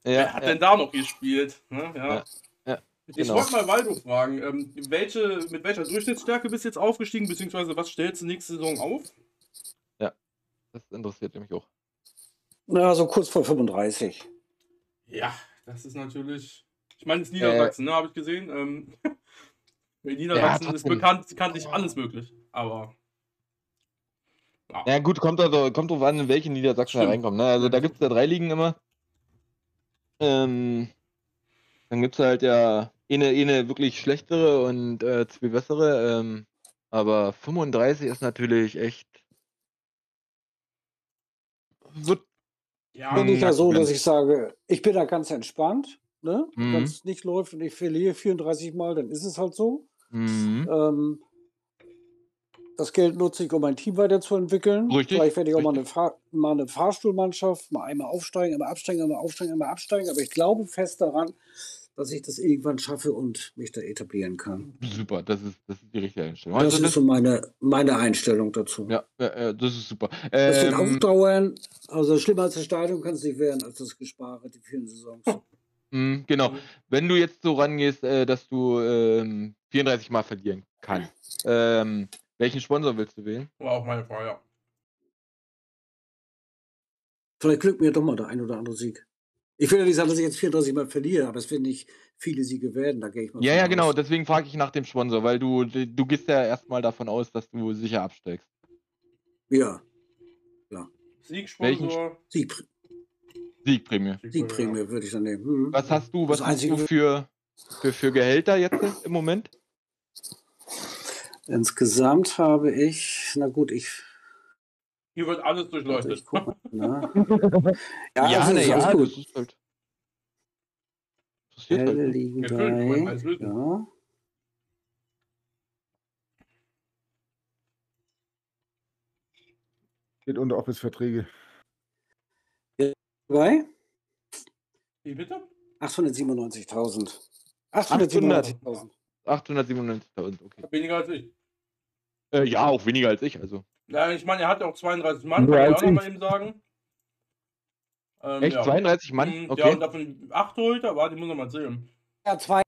B: wer
C: Ja,
B: hat
C: ja.
B: denn da noch gespielt? Ne? Ja.
C: Ja, ja,
B: Ich
C: genau.
B: wollte mal Waldo fragen, ähm, welche, mit welcher Durchschnittsstärke bist du jetzt aufgestiegen, beziehungsweise was stellst du nächste Saison auf?
C: Das interessiert mich auch.
E: Na, so kurz vor 35.
B: Ja, das ist natürlich. Ich meine, es ist Niedersachsen, ne, habe ich gesehen. Ähm, in Niedersachsen ist
C: trotzdem.
B: bekannt, bekanntlich alles möglich. Aber.
C: Ja gut, kommt, also, kommt drauf an, in welche Niedersachsen
B: Stimmt.
C: reinkommen. Ne? Also da gibt es ja drei Ligen immer. Ähm, dann gibt es halt ja eine, eine wirklich schlechtere und äh, zwei bessere. Ähm, aber 35 ist natürlich echt. Wird,
B: Ja,
E: bin ich ja so, dass ich sage, ich bin da ganz entspannt. Ne?
C: Mhm.
E: Wenn es nicht läuft und ich verliere 34 Mal, dann ist es halt so.
C: mhm.
E: Ähm, das Geld nutze ich, um mein Team weiterzuentwickeln.
C: Richtig,
E: Vielleicht werde ich auch mal eine. Fahr mal eine Fahrstuhlmannschaft, mal einmal aufsteigen, einmal absteigen, einmal aufsteigen, einmal absteigen. Aber ich glaube fest daran, dass ich das irgendwann schaffe und mich da etablieren kann.
C: Super, das ist, das ist die richtige Einstellung.
E: Das
C: Also
E: ist so meine, meine Einstellung dazu.
C: ja, ja, das ist super.
E: Das wird auch
C: Ähm,
E: dauern. Also schlimmer als das Stadion kann es nicht werden, als das Gespare, die vielen Saisons.
C: mh, genau. Wenn du jetzt so rangehst, äh, dass du ähm, 34 Mal verlieren kannst, ähm, welchen Sponsor willst du wählen?
B: war auch meine Frage. Ja.
E: Vielleicht glückt mir doch mal der ein oder andere Sieg. Ich will ja nicht sagen, dass ich jetzt 34 Mal verliere, aber es werden nicht viele Siege werden, da gehe ich mal
C: Ja, ja,
E: aus.
C: genau. Deswegen frage ich nach dem Sponsor, weil du, du gehst ja erstmal davon aus, dass du sicher absteigst.
E: Ja,
B: Siegsponsor.
E: Sieg,
C: Siegprämie.
E: Siegprämie würde ich dann nehmen. Hm.
C: Was hast du, was
E: Das
C: hast du für, für, für Gehälter jetzt im Moment?
E: Insgesamt habe ich, na gut, ich,
B: Hier wird alles
E: also
B: durchleuchtet.
E: ich gucke mal. Ne? Ja,
C: Ja,
E: also ist
C: ja,
E: alles
C: das
E: gut.
C: ist halt. Passiert halt. Ne?
E: Ja.
D: Steht unter Office-Verträge.
E: Bei
B: Wie bitte?
E: 897.000. 897.000.
C: 897.000, okay.
B: Weniger als ich.
C: Äh, ja, auch weniger als ich, also.
B: Ja, ich meine, er hat ja auch 32 Mann,
D: Nur
B: kann ich auch noch mal
D: ich.
B: eben sagen. Ähm,
C: Echt?
B: ja.
C: 32 Mann?
B: Mhm, Ja,
C: Okay.
B: und davon 8 Torhüter, warte, ich muss noch mal zählen.
E: Ja, zwei,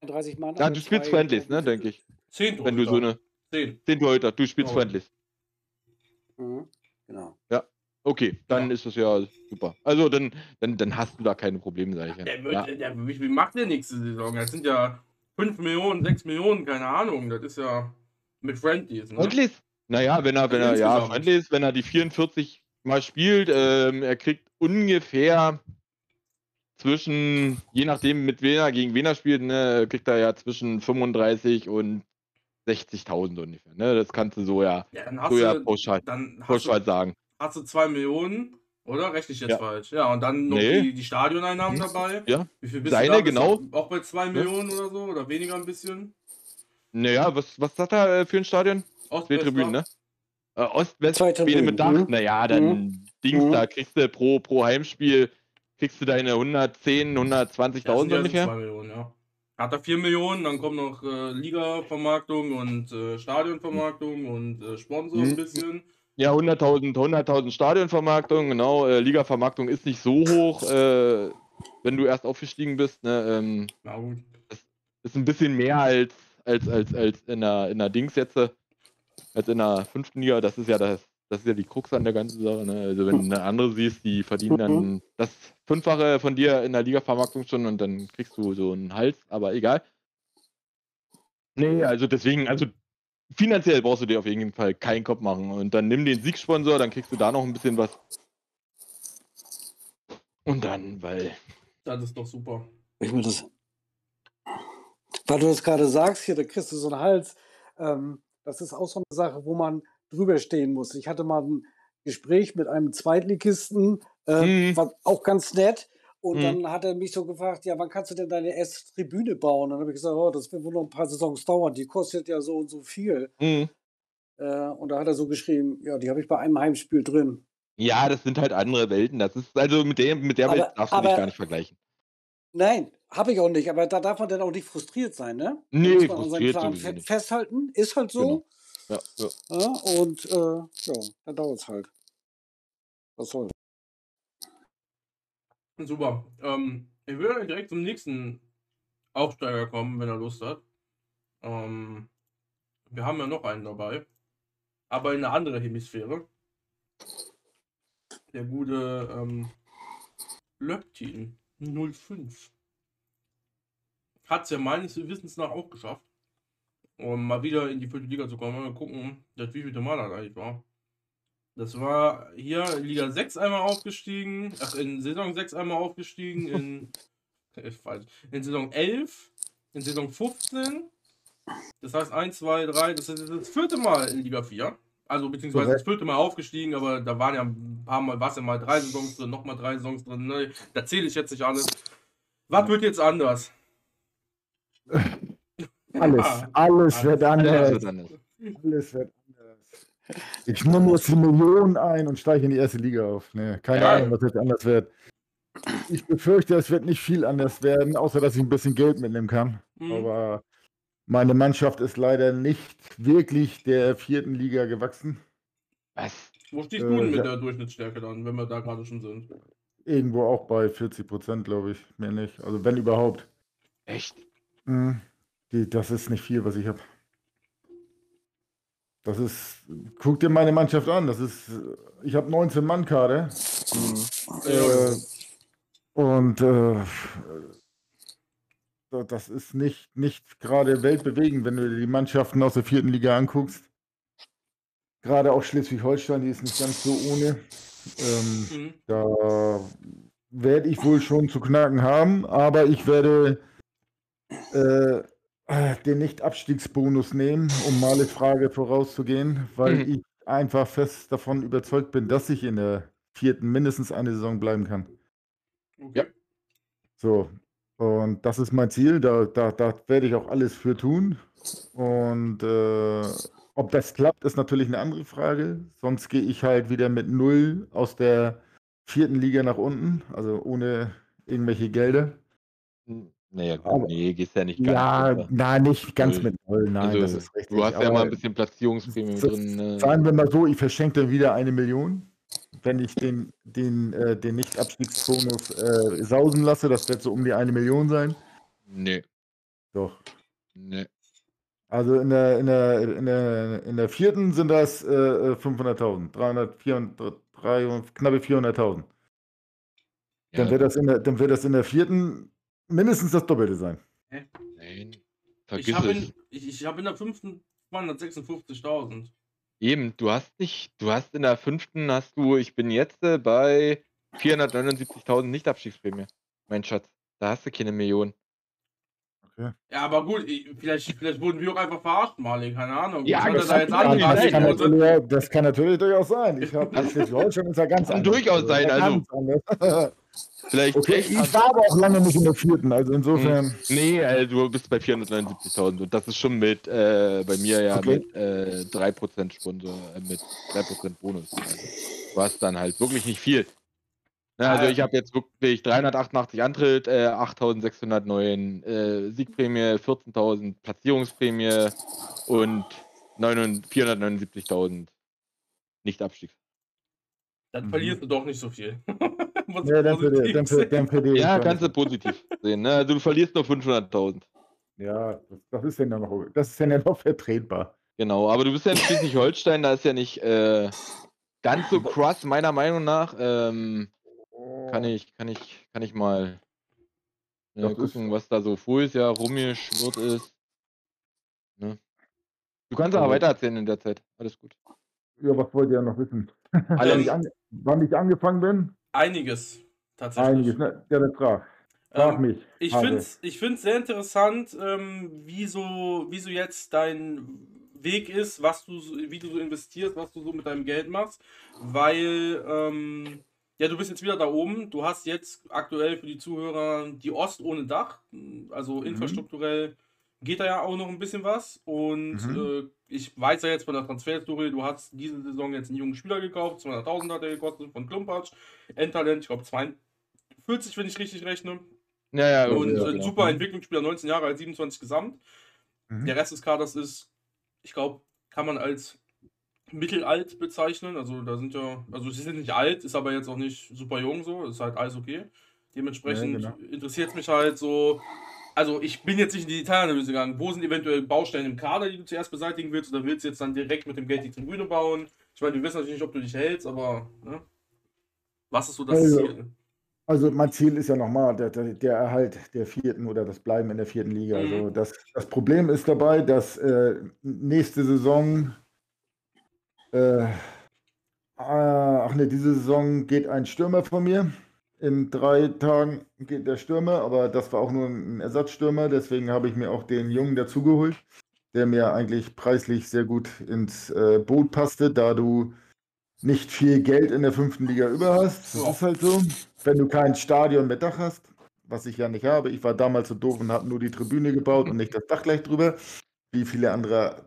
E: 32 Mann.
C: Ja,
E: aber
C: du spielst
E: zwei-
C: Friendlies, ne, denke ich.
B: 10 Torhüter.
C: Wenn du so eine
B: 10.
C: 10 Torhüter, du spielst
B: Oh.
C: Friendlies.
E: Mhm, Genau.
C: Okay, dann
B: Ja.
C: ist das ja super. Also dann, dann, dann hast du da keine Probleme, sage ich ja.
B: Der wird,
C: ja.
B: der, wie, wie macht der nächste Saison? Das sind ja 5 Millionen, 6 Millionen, keine Ahnung. Das ist ja mit Friendlies. Ne?
C: Friendlies? Naja, wenn er, wenn er, ja. Friendlies, wenn er die 44 mal spielt, ähm, er kriegt ungefähr zwischen, je nachdem mit wen er gegen wen er spielt, ne, kriegt er ja zwischen 35 und 60.000 ungefähr. Ne? Das kannst du so ja,
B: Ja, dann hast
C: so ja
B: du,
C: pauschal,
B: dann hast
C: pauschal
B: du,
C: sagen.
B: hast du 2 Millionen, oder? Rechne ich jetzt
C: Ja.
B: falsch? Ja, und dann noch
C: Nee.
B: die, die Stadioneinnahmen
C: Hm.
B: dabei.
C: Ja.
B: Wie viel bist
C: Seine,
B: du da?
C: Genau.
B: du Auch bei 2 Millionen oder so? Oder weniger ein bisschen?
C: Naja, was, was hat er äh, für ein Stadion?
B: Ost,
C: Zwei
B: West,
C: Tribünen, ne? Äh, Ost-West,
E: Zwei
C: Spiele
E: Tribünen,
C: mit Dach.
E: mhm.
C: Naja, dann Dings,
E: Mhm.
C: da kriegst du pro, pro Heimspiel, kriegst du deine 110, 120.000
B: Ja, sind ja so
C: ungefähr.
B: 2 Millionen, ja. Hat er 4 Millionen, dann kommt noch äh, Liga-Vermarktung und äh, Stadionvermarktung und äh, Sponsor ein
C: Mhm.
B: bisschen.
C: Ja, 100.000 100.000 Stadionvermarktung, genau. Äh, Liga-Vermarktung ist nicht so hoch, äh, wenn du erst aufgestiegen bist. Ne, ähm,
B: Na gut.
C: ist ein bisschen mehr als, als, als, als in, der, in der Dings jetzt, äh, als in der fünften Liga. Das ist ja das, das ist ja die Krux an der ganzen Sache. Ne? Also wenn du eine andere siehst, die verdienen dann das Fünffache von dir in der Liga-Vermarktung schon und dann kriegst du so einen Hals, aber egal. Nee, also deswegen, also finanziell brauchst du dir auf jeden Fall keinen Kopf machen. Und dann nimm den Siegsponsor, dann kriegst du da noch ein bisschen was. Und dann, weil.
B: Das ist doch super.
E: Ich mir das. Weil du das gerade sagst, hier, da kriegst du so einen Hals. Ähm, das ist auch so eine Sache, wo man drüber stehen muss. Ich hatte mal ein Gespräch mit einem Zweitligisten, äh,
C: Mhm.
E: war auch ganz nett. Und
C: Mhm.
E: dann hat er mich so gefragt, ja, wann kannst du denn deine erste Tribüne bauen? Und dann habe ich gesagt, oh, das wird wohl noch ein paar Saisons dauern, die kostet ja so und so viel.
C: Mhm.
E: Äh, und da hat er so geschrieben, ja, die habe ich bei einem Heimspiel drin.
C: Ja, das sind halt andere Welten. Das ist also mit dem, mit der
E: Aber-
C: Welt darfst du dich
E: aber-
C: gar nicht vergleichen.
E: Nein, habe ich auch nicht, aber da darf man dann auch nicht frustriert sein, ne? Da
C: Nee,
E: muss man an
C: frustriert
E: Plan fe
C: nicht.
E: festhalten, ist halt so.
C: Ja, ja.
E: Ja, und äh, ja, dann dauert es halt. Was soll.
B: Super. Ähm, ich würde direkt zum nächsten Aufsteiger kommen, wenn er Lust hat. Ähm, wir haben ja noch einen dabei. Aber in eine andere Hemisphäre. Der gute ähm, Löptin 05. Hat es ja meines Wissens nach auch geschafft. Um mal wieder in die vierte Liga zu kommen. Mal gucken, das wie viele Mal das eigentlich war. Das war hier in Liga 6 einmal aufgestiegen, ach, in Saison 6 einmal aufgestiegen, in, in Saison 11, in Saison 15. Das heißt 1, 2, 3, das ist das vierte Mal in Liga 4. Also beziehungsweise das vierte Mal aufgestiegen, aber da waren ja ein paar Mal, was ja mal drei Saisons drin, nochmal drei Saisons drin. Ne? Da zähle ich jetzt nicht alles. Was wird jetzt anders?
D: Alles,
B: Ja.
D: alles wird anders.
C: wird anders.
D: Alles wird anders. Ich nehme jetzt die Millionen ein und steige in die erste Liga auf. Nee, keine
B: Ja.
D: Ahnung, was jetzt anders wird. Ich befürchte, es wird nicht viel anders werden, außer dass ich ein bisschen Geld mitnehmen kann.
B: Hm.
D: Aber meine Mannschaft ist leider nicht wirklich der vierten Liga gewachsen.
C: Was?
B: Wo stehst
D: Äh,
B: du denn mit
D: ja.
B: der Durchschnittsstärke dann, wenn wir da gerade schon sind?
D: Irgendwo auch bei 40 Prozent, glaube ich. Mehr nicht. Also wenn überhaupt.
C: Echt?
D: Mhm. Die, das ist nicht viel, was ich habe. Das ist, guck dir meine Mannschaft an. Das ist, ich habe 19 Mann Kader. Äh, und äh, das ist nicht, nicht gerade weltbewegend, wenn du dir die Mannschaften aus der vierten Liga anguckst. Gerade auch Schleswig-Holstein, die ist nicht ganz so ohne. Ähm,
B: Mhm.
D: da werde ich wohl schon zu knacken haben, aber ich werde, äh, äh, den Nicht-Abstiegsbonus nehmen, um mal eine Frage vorauszugehen, weil
C: Mhm.
D: ich einfach fest davon überzeugt bin, dass ich in der vierten mindestens eine Saison bleiben kann.
B: Okay.
D: So, und das ist mein Ziel. Da, da, da werde ich auch alles für tun. Und äh, ob das klappt, ist natürlich eine andere Frage. Sonst gehe ich halt wieder mit null aus der vierten Liga nach unten, also ohne irgendwelche Gelder.
C: Naja, gut,
D: Aber-
C: nee, gehst ja nicht ganz.
D: Ja,
C: runter.
D: nein, nicht ganz mit null. Nein,
C: also,
D: das ist richtig.
C: Du hast ja mal ein bisschen Platzierungsprämie drin. Ne?
D: Sagen wir mal so, ich verschenke dann wieder eine Million, wenn ich den, den, äh, den Nicht-Abstiegsbonus äh, sausen lasse. Das wird so um die eine Million sein.
C: Nee,
D: Doch.
C: nee.
D: Also in der, in der, in der, in der vierten sind das äh, äh, 500.000, 300, 400, 300, knappe 400.000.
C: Ja,
D: Dann, wird das in der, dann wird das in der vierten mindestens das Doppelte sein.
C: nein.
B: Ich
C: Vergiss
B: habe
C: es.
B: in, ich, ich hab in der fünften 256.000.
C: Eben, du hast nicht, du hast in der fünften hast du, ich bin jetzt äh, bei 479.000 Nicht-Abstiegsprämie. Mein Schatz, da hast du keine Million.
B: Ja, aber gut, ich, vielleicht, vielleicht wurden wir auch einfach verarscht, Marley, keine Ahnung.
C: Ja,
B: Ich
C: das
B: da
C: kann sein.
D: das, kann natürlich, das kann natürlich durchaus sein. Ich habe Schleswig-Holstein ist ja ganz
C: Kann
D: anders.
C: durchaus sein, also. Vielleicht
D: Okay, ich war aber auch lange nicht in der vierten, also insofern.
C: Nee, äh, du bist bei 479.000 und das ist schon mit, äh, bei mir ja
D: Okay.
C: mit äh, 3% Sponsor, äh, mit 3% Bonus. Also, hast dann halt wirklich nicht viel. Ne, also ich habe jetzt wirklich 388 Antritt, äh, 8.609 äh, Siegprämie, 14.000 Platzierungsprämie und 9 479.000 Nicht-Abstieg.
B: Dann
D: Mhm.
B: verlierst du doch nicht so viel.
D: Ja, dann für, dann für,
B: sehen.
D: dann für die,
C: Ja, kannst du positiv sehen. Ne? Also du verlierst nur 500.000.
D: Ja, das, das ist ja noch, das ist ja noch vertretbar.
C: Genau, aber du bist ja in Schleswig-Holstein, da ist ja nicht äh, ganz so krass, meiner Meinung nach. Ähm, kann ich, kann ich, kann ich mal äh,
D: Das ist-
C: gucken, was da so voriges Jahr rumgeschwirrt ist. Ne? Du kannst aber weiter erzählen in der Zeit. Alles gut.
D: Ja, was wollt ihr noch wissen? Wann,
C: Alles.
D: ich an, wann ich angefangen bin?
B: Einiges, tatsächlich.
D: Einiges, ne? Ja, das frag. Frag
B: Ähm,
D: mich.
B: Ich finde es ich find's sehr interessant, ähm, wie, so, wie so jetzt dein Weg ist, was du, wie du so investierst, was du so mit deinem Geld machst, weil ähm, ja, du bist jetzt wieder da oben. Du hast jetzt aktuell für die Zuhörer die Ost ohne Dach, also
D: Mhm.
B: Geht da ja auch noch ein bisschen was. Und
D: Mhm.
B: äh, ich weiß ja jetzt von der Transferstory, du hast diese Saison jetzt einen jungen Spieler gekauft, 200.000 hat er gekostet von Klumpatsch, Endtalent, ich glaube 42, wenn ich richtig rechne.
C: Ja, ja,
B: Und
D: ja,
B: ein
D: genau.
B: super Entwicklungsspieler, 19 Jahre alt, 27 gesamt.
D: Mhm.
B: Der Rest des Kaders ist, ich glaube, kann man als mittelalt bezeichnen. Also da sind ja, also sie sind nicht alt, ist aber jetzt auch nicht super jung so, ist halt alles okay. Dementsprechend
D: Ja, genau.
B: interessiert es mich halt so. Also ich bin jetzt nicht in die Detailanalyse gegangen. Wo sind eventuell Baustellen im Kader, die du zuerst beseitigen willst, oder willst du jetzt dann direkt mit dem Geld die Tribüne bauen? Ich meine, wir wissen natürlich nicht, ob du dich hältst, aber ne? was ist so das
D: Also,
B: Ziel?
D: Also mein Ziel ist ja nochmal der, der, Erhalt der vierten oder das Bleiben in der vierten Liga.
B: Mhm.
D: Also das, das Problem ist dabei, dass äh, nächste Saison, äh, ah, ach ne, diese Saison geht ein Stürmer von mir. In drei Tagen geht der Stürmer, aber das war auch nur ein Ersatzstürmer, deswegen habe ich mir auch den Jungen dazugeholt, der mir eigentlich preislich sehr gut ins äh, Boot passte, da du nicht viel Geld in der fünften Liga über hast. Das ist halt so. Wenn du kein Stadion mit Dach hast, was ich ja nicht habe. Ich war damals so doof und habe nur die Tribüne gebaut und nicht das Dach gleich drüber, wie viele andere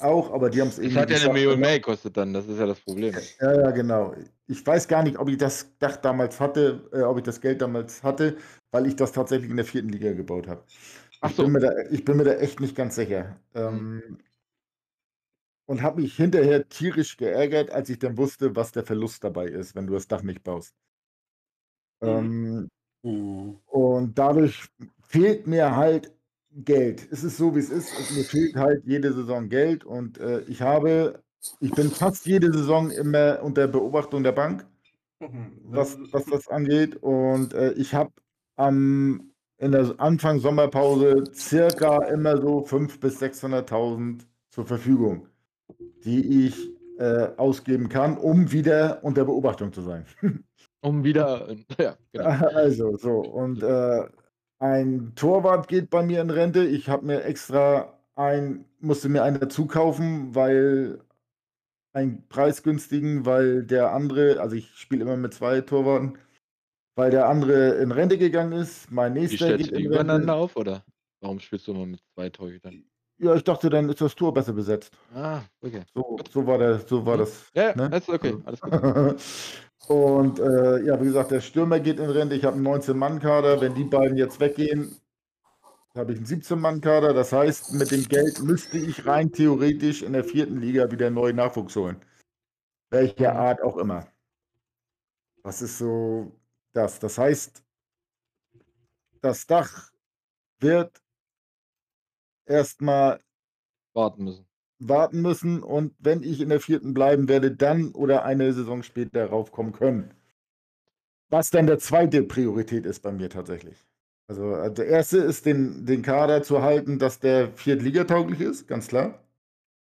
D: auch, aber die haben es
C: Das
D: irgendwie
C: hat ja eine. Million mehr gekostet dann, das ist ja das Problem.
D: Ja, ja, genau. Ich weiß gar nicht, ob ich das Dach damals hatte, äh, ob ich das Geld damals hatte, weil ich das tatsächlich in der vierten Liga gebaut habe.
C: Ach
D: Ich
C: so.
D: bin mir da, ich bin mir da echt nicht ganz sicher. Ähm, und habe mich hinterher tierisch geärgert, als ich dann wusste, was der Verlust dabei ist, wenn du das Dach nicht baust. Ähm, und dadurch fehlt mir halt Geld. Es ist so, wie es ist. Mir fehlt halt jede Saison Geld. Und äh, ich habe, ich bin fast jede Saison immer unter Beobachtung der Bank, was, was das angeht. Und äh, ich habe am in der Anfang Sommerpause circa immer so 500.000 bis 600.000 zur Verfügung, die ich äh, ausgeben kann, um wieder unter Beobachtung zu sein.
C: Um wieder, ja, genau.
D: Also, so. Und äh, ein Torwart geht bei mir in Rente. Ich habe mir extra ein, musste mir einen dazu kaufen, weil einen preisgünstigen, weil der andere, also ich spiele immer mit zwei Torwarten, weil der andere in Rente gegangen ist. Mein nächster geht in Rente.
C: übereinander auf, oder? Warum spielst du immer mit zwei Torhütern?
D: Ja, ich dachte, dann ist das Tor besser besetzt.
C: Ah, okay.
D: So, so war der, so war
C: Hm.
D: das.
C: Ja, ja,
D: Ne?
C: ist okay,
D: Also-
C: alles gut.
D: Und äh, ja, wie gesagt, der Stürmer geht in Rente. Ich habe einen 19-Mann-Kader. Wenn die beiden jetzt weggehen, habe ich einen 17-Mann-Kader. Das heißt, mit dem Geld müsste ich rein theoretisch in der vierten Liga wieder neuen Nachwuchs holen. Welcher
C: Mhm.
D: Art auch immer. Das ist so das. Das heißt, das Dach wird erstmal
C: Warten müssen.
D: warten müssen und wenn ich in der vierten bleiben werde, dann oder eine Saison später raufkommen können. Was dann der zweite Priorität ist bei mir tatsächlich. Also äh, der erste ist, den, den Kader zu halten, dass der viertligatauglich ist, ganz klar.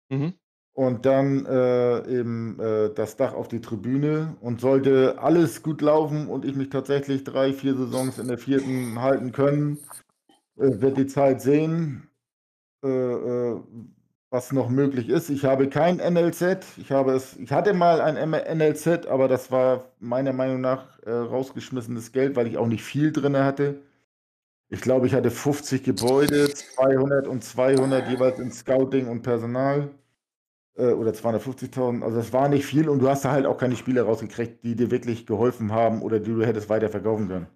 C: Mhm.
D: Und dann äh, eben äh, das Dach auf die Tribüne. Und sollte alles gut laufen und ich mich tatsächlich drei, vier Saisons in der vierten halten können, äh, wird die Zeit sehen, äh, äh, was noch möglich ist. Ich habe kein NLZ. Ich habe es, ich hatte mal ein NLZ, aber das war meiner Meinung nach rausgeschmissenes Geld, weil ich auch nicht viel drin hatte. Ich glaube, ich hatte 50 Gebäude, 200 und 200 jeweils in Scouting und Personal. Äh, oder 250.000. Also das war nicht viel und du hast da halt auch keine Spiele rausgekriegt, die dir wirklich geholfen haben oder die du hättest weiter verkaufen können.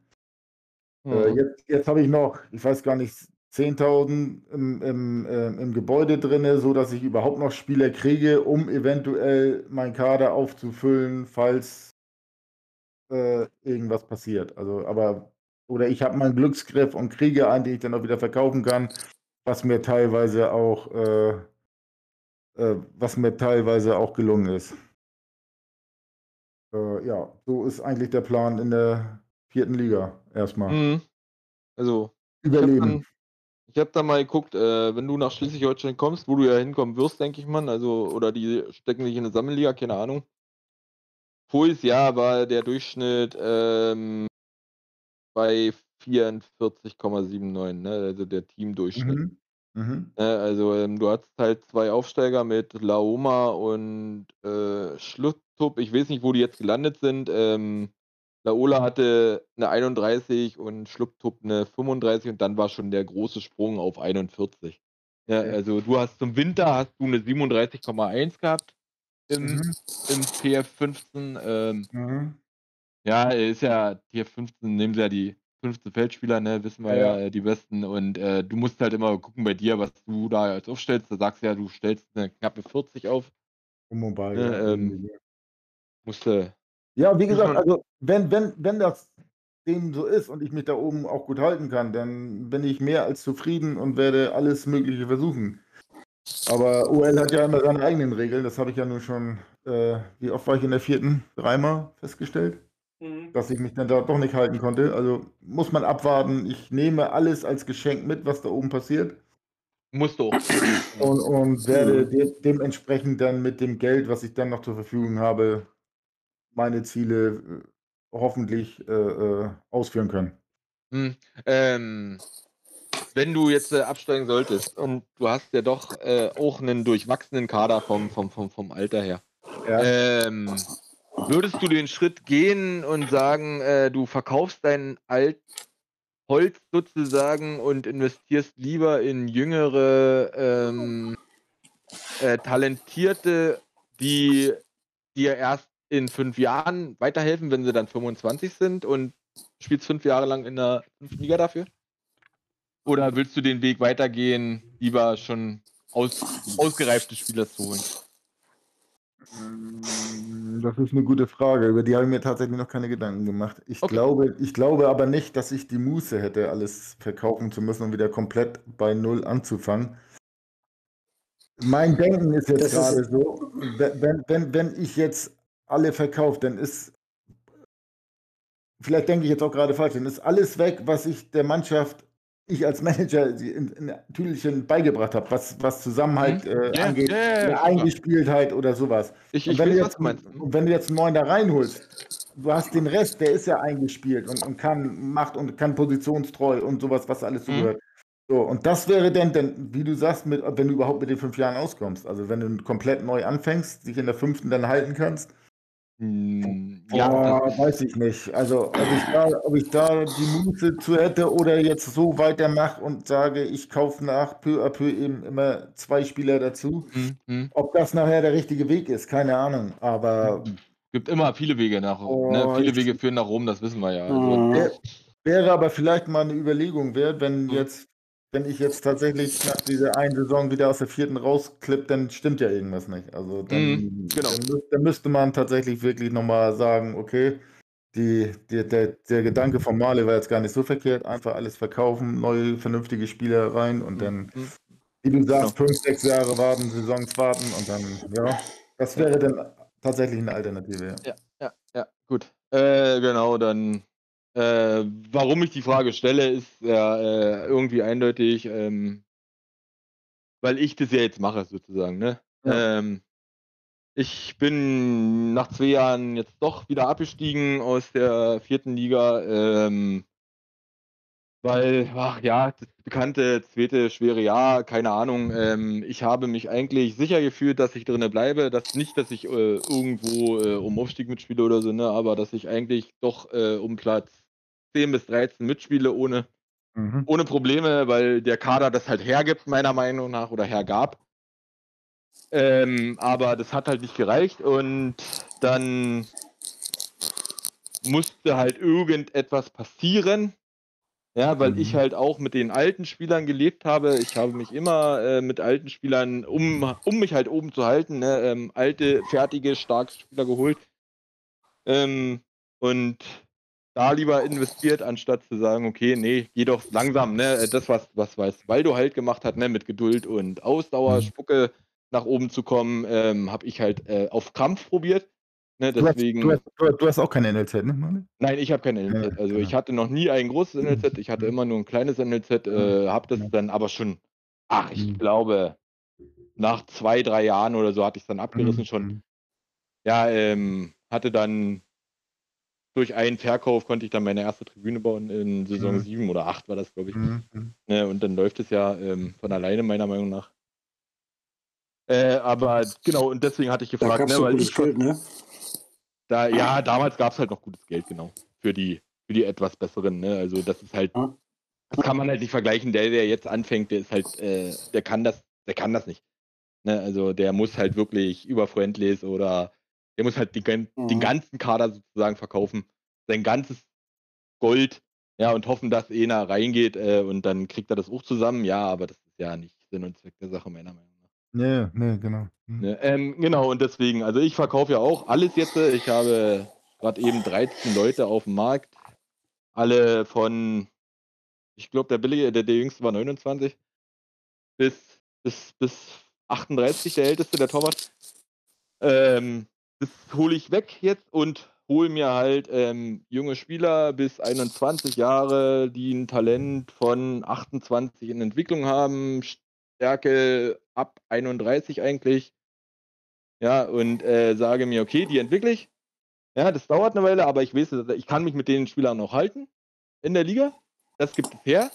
D: Äh,
C: Mhm.
D: jetzt jetzt habe ich noch, ich weiß gar nicht, 10.000 im, im, äh, im Gebäude drin, so dass ich überhaupt noch Spieler kriege, um eventuell meinen Kader aufzufüllen, falls äh, irgendwas passiert. Also, aber, oder ich habe meinen Glücksgriff und kriege einen, den ich dann auch wieder verkaufen kann, was mir teilweise auch, äh, äh, was mir teilweise auch gelungen ist. Äh, ja, so ist eigentlich der Plan in der vierten Liga erstmal.
C: Mhm. Also, ich habe
D: Überleben.
C: ich hab dann mal geguckt, äh, wenn du nach Schleswig-Holstein kommst, wo du ja hinkommen wirst, denke ich mal, also, oder die stecken sich in eine Sammelliga, keine Ahnung. Voriges Jahr war der Durchschnitt ähm, bei 44,79, ne? also der Teamdurchschnitt.
D: Mhm. Mhm.
C: Ne, also ähm, du hattest halt zwei Aufsteiger mit Laoma und äh, Schluttup. Ich weiß nicht, wo die jetzt gelandet sind. Ähm, Laola hatte eine 31 und Schlucktup eine 35 und dann war schon der große Sprung auf 41. Ja,
D: Okay.
C: also du hast zum Winter hast du eine 37,1 gehabt im,
D: Mhm.
C: im TF15. Ähm,
D: Mhm.
C: Ja, ist ja TF15, nehmen sie ja die 15 Feldspieler, ne, wissen wir
D: Ja,
C: ja, äh, die besten. Und äh, du musst halt immer gucken bei dir, was du da jetzt aufstellst. Da sagst du ja, du stellst eine knappe 40 auf.
D: Mobile,
C: Ja,
D: ja.
C: ähm, Musst du.
D: Ja, wie gesagt, also wenn, wenn, wenn das dem so ist und ich mich da oben auch gut halten kann, dann bin ich mehr als zufrieden und werde alles Mögliche versuchen. Aber OL hat ja immer seine eigenen Regeln, das habe ich ja nun schon, äh, wie oft war ich in der vierten? Dreimal festgestellt,
B: Mhm.
D: dass ich mich dann da doch nicht halten konnte. Also muss man abwarten. Ich nehme alles als Geschenk mit, was da oben passiert.
C: Musst du.
D: Und, und werde de dementsprechend dann mit dem Geld, was ich dann noch zur Verfügung habe, meine Ziele äh, hoffentlich äh, äh, ausführen können.
C: Hm, ähm, wenn du jetzt äh, absteigen solltest und du hast ja doch äh, auch einen durchwachsenen Kader vom, vom, vom, vom Alter her.
D: Ja.
C: Ähm, würdest du den Schritt gehen und sagen, äh, du verkaufst dein Alt Holz sozusagen und investierst lieber in jüngere, ähm, äh, talentierte, die dir erst in fünf Jahren weiterhelfen, wenn sie dann 25 sind und spielst fünf Jahre lang in der Liga dafür? Oder willst du den Weg weitergehen, lieber schon aus, ausgereifte Spieler zu holen?
D: Das ist eine gute Frage, über die habe ich mir tatsächlich noch keine Gedanken gemacht. Ich,
C: Okay.
D: glaube, ich glaube aber nicht, dass ich die Muße hätte, alles verkaufen zu müssen und wieder komplett bei Null anzufangen. Mein Denken ist jetzt
E: Das ist-
D: gerade so, wenn, wenn, wenn ich jetzt alle verkaufe, dann ist, vielleicht denke ich jetzt auch gerade falsch, dann ist alles weg, was ich der Mannschaft, ich als Manager in Tüdelchen beigebracht habe, was, was Zusammenhalt äh,
C: Mhm.
D: Angeht,
C: ja, ja, ja,
D: eine
C: klar.
D: Eingespieltheit oder sowas.
C: Ich,
D: Und
C: ich
D: wenn, du
C: weiß, was
D: jetzt, und wenn du jetzt einen neuen da reinholst, du hast den Rest, der ist ja eingespielt und, und kann, macht und kann positionstreu und sowas, was alles
C: Mhm.
D: zugehört. So, und das wäre dann, denn, wie du sagst, mit, wenn du überhaupt mit den fünf Jahren auskommst. Also wenn du komplett neu anfängst, dich in der fünften dann halten kannst,
C: Hm,
D: ja,
C: das,
D: weiß ich nicht. Also ob ich da, ob ich da die Muße zu hätte oder jetzt so weitermache und sage, ich kaufe nach peu à peu eben immer zwei Spieler dazu.
C: hm, hm.
D: Ob das nachher der richtige Weg ist, keine Ahnung. Aber
C: Gibt immer viele Wege nach ne?
D: Oh,
C: Viele
D: ich-
C: Wege führen nach Rom, das wissen wir ja. Also.
D: Wär- Wäre aber vielleicht mal eine Überlegung wert, wenn
C: Mhm.
D: jetzt, wenn ich jetzt tatsächlich nach dieser einen Saison wieder aus der vierten rausklipp, dann stimmt ja irgendwas nicht. Also dann,
C: Mhm, genau.
D: dann, dann müsste man tatsächlich wirklich nochmal sagen, okay, die, die, der, der Gedanke von Male war jetzt gar nicht so verkehrt, einfach alles verkaufen, neue, vernünftige Spieler rein und dann, wie du sagst,
C: Genau.
D: fünf, sechs Jahre warten, Saisons warten und dann, ja, das wäre dann tatsächlich eine Alternative. Ja.
C: Ja, ja, ja, gut. Äh, genau, dann. Äh, warum ich die Frage stelle, ist ja äh, irgendwie eindeutig, ähm, weil ich das ja jetzt mache, sozusagen. Ne?
D: Ja.
C: Ähm, ich bin nach zwei Jahren jetzt doch wieder abgestiegen aus der vierten Liga, ähm, weil, ach ja, das bekannte zweite schwere Jahr, keine Ahnung. Ähm, ich habe mich eigentlich sicher gefühlt, dass ich drinnen bleibe. Dass nicht, dass ich äh, irgendwo äh, um Aufstieg mitspiele oder so, ne, aber dass ich eigentlich doch äh, um Platz 10 bis 13 mitspiele, ohne,
D: Mhm.
C: ohne Probleme, weil der Kader das halt hergibt, meiner Meinung nach, oder hergab. Ähm, aber das hat halt nicht gereicht und dann musste halt irgendetwas passieren. Ja, weil ich
D: Mhm.
C: halt auch mit den alten Spielern gelebt habe. Ich habe mich immer äh, mit alten Spielern, um, um mich halt oben zu halten, ne, ähm, alte, fertige, starke Spieler geholt. Ähm, und da lieber investiert, anstatt zu sagen, okay, nee, geh doch langsam, ne? Das, was, was weiß Waldo halt gemacht hat, ne, mit Geduld und Ausdauer,
D: Mhm.
C: Spucke nach oben zu kommen, ähm, habe ich halt äh, auf Krampf probiert. Ne,
D: Du, hast,
C: deswegen.
D: du, hast, du, hast, du hast auch keine NLZ, ne, Mane?
C: Nein, ich habe kein NLZ. Also ich hatte noch nie ein großes NLZ, ich hatte
D: Mhm.
C: immer nur ein kleines NLZ, äh, habe das dann aber schon, ach, ich
D: Mhm.
C: glaube, nach zwei, drei Jahren oder so hatte ich es dann abgerissen schon.
D: Mhm.
C: Ja, ähm, hatte dann durch einen Verkauf konnte ich dann meine erste Tribüne bauen in Saison
D: Mhm.
C: 7 oder 8 war das, glaube ich.
D: Mhm.
C: Ne, und dann läuft es ja ähm, von alleine, meiner Meinung nach. Äh, aber genau, und deswegen hatte ich
E: Da
C: gefragt,
E: gab es
C: ne,
E: so
C: weil
E: gutes
C: ich
E: Geld, ne?
C: da, ja, damals gab es halt noch gutes Geld, genau. Für die, für die etwas besseren, ne? Also das ist halt,
E: Ja.
C: das kann man halt nicht vergleichen. Der, der jetzt anfängt, der ist halt, äh, der kann das, der kann das nicht. Ne? Also der muss halt wirklich über Friendlies oder der muss halt die, gan- den
E: Mhm.
C: ganzen Kader sozusagen verkaufen. Sein ganzes Gold, ja, und hoffen, dass einer reingeht äh, und dann kriegt er das auch zusammen. Ja, aber das ist ja nicht Sinn und Zweck der Sache, meiner Meinung nach.
D: Ja, nee, genau. Mhm.
C: Ne, ähm, genau, und deswegen, also ich verkaufe ja auch alles jetzt. Ich habe gerade eben 13 Leute auf dem Markt. Alle von, ich glaube, der billige, der, der jüngste war 29 bis, bis, bis 38, der älteste, der Torwart. Ähm, das hole ich weg jetzt und hole mir halt ähm, junge Spieler bis 21 Jahre, die ein Talent von 28 in Entwicklung haben, Stärke ab 31 eigentlich. Ja, und äh, sage mir, okay, die entwickle ich. Ja, das dauert eine Weile, aber ich weiß, ich kann mich mit den Spielern noch halten in der Liga. Das gibt es her.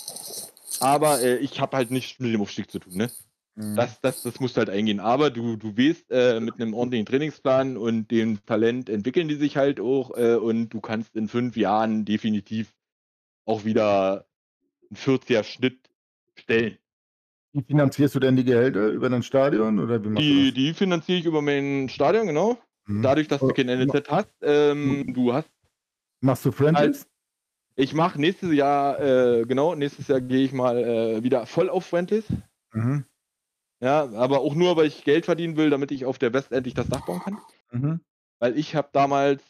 C: Aber äh, ich habe halt nichts mit dem Aufstieg zu tun, ne?
D: Mhm.
C: Das, das, das musst du halt eingehen. Aber du, du weißt, äh, mit einem ordentlichen Trainingsplan und dem Talent entwickeln die sich halt auch äh, und du kannst in fünf Jahren definitiv auch wieder einen 40er Schnitt stellen.
D: Wie finanzierst du denn die Gehälter? Über dein Stadion oder wie machst
C: Die, die finanziere ich über mein Stadion, genau.
D: Mhm.
C: Dadurch, dass du kein NLZ hast. Ähm, du hast
D: Machst du Friendlies?
C: Ich mache nächstes Jahr, äh, genau, nächstes Jahr gehe ich mal äh, wieder voll auf Friendlies.
D: Mhm.
C: Ja, aber auch nur, weil ich Geld verdienen will, damit ich auf der West endlich das Dach bauen kann.
D: Mhm.
C: Weil ich habe damals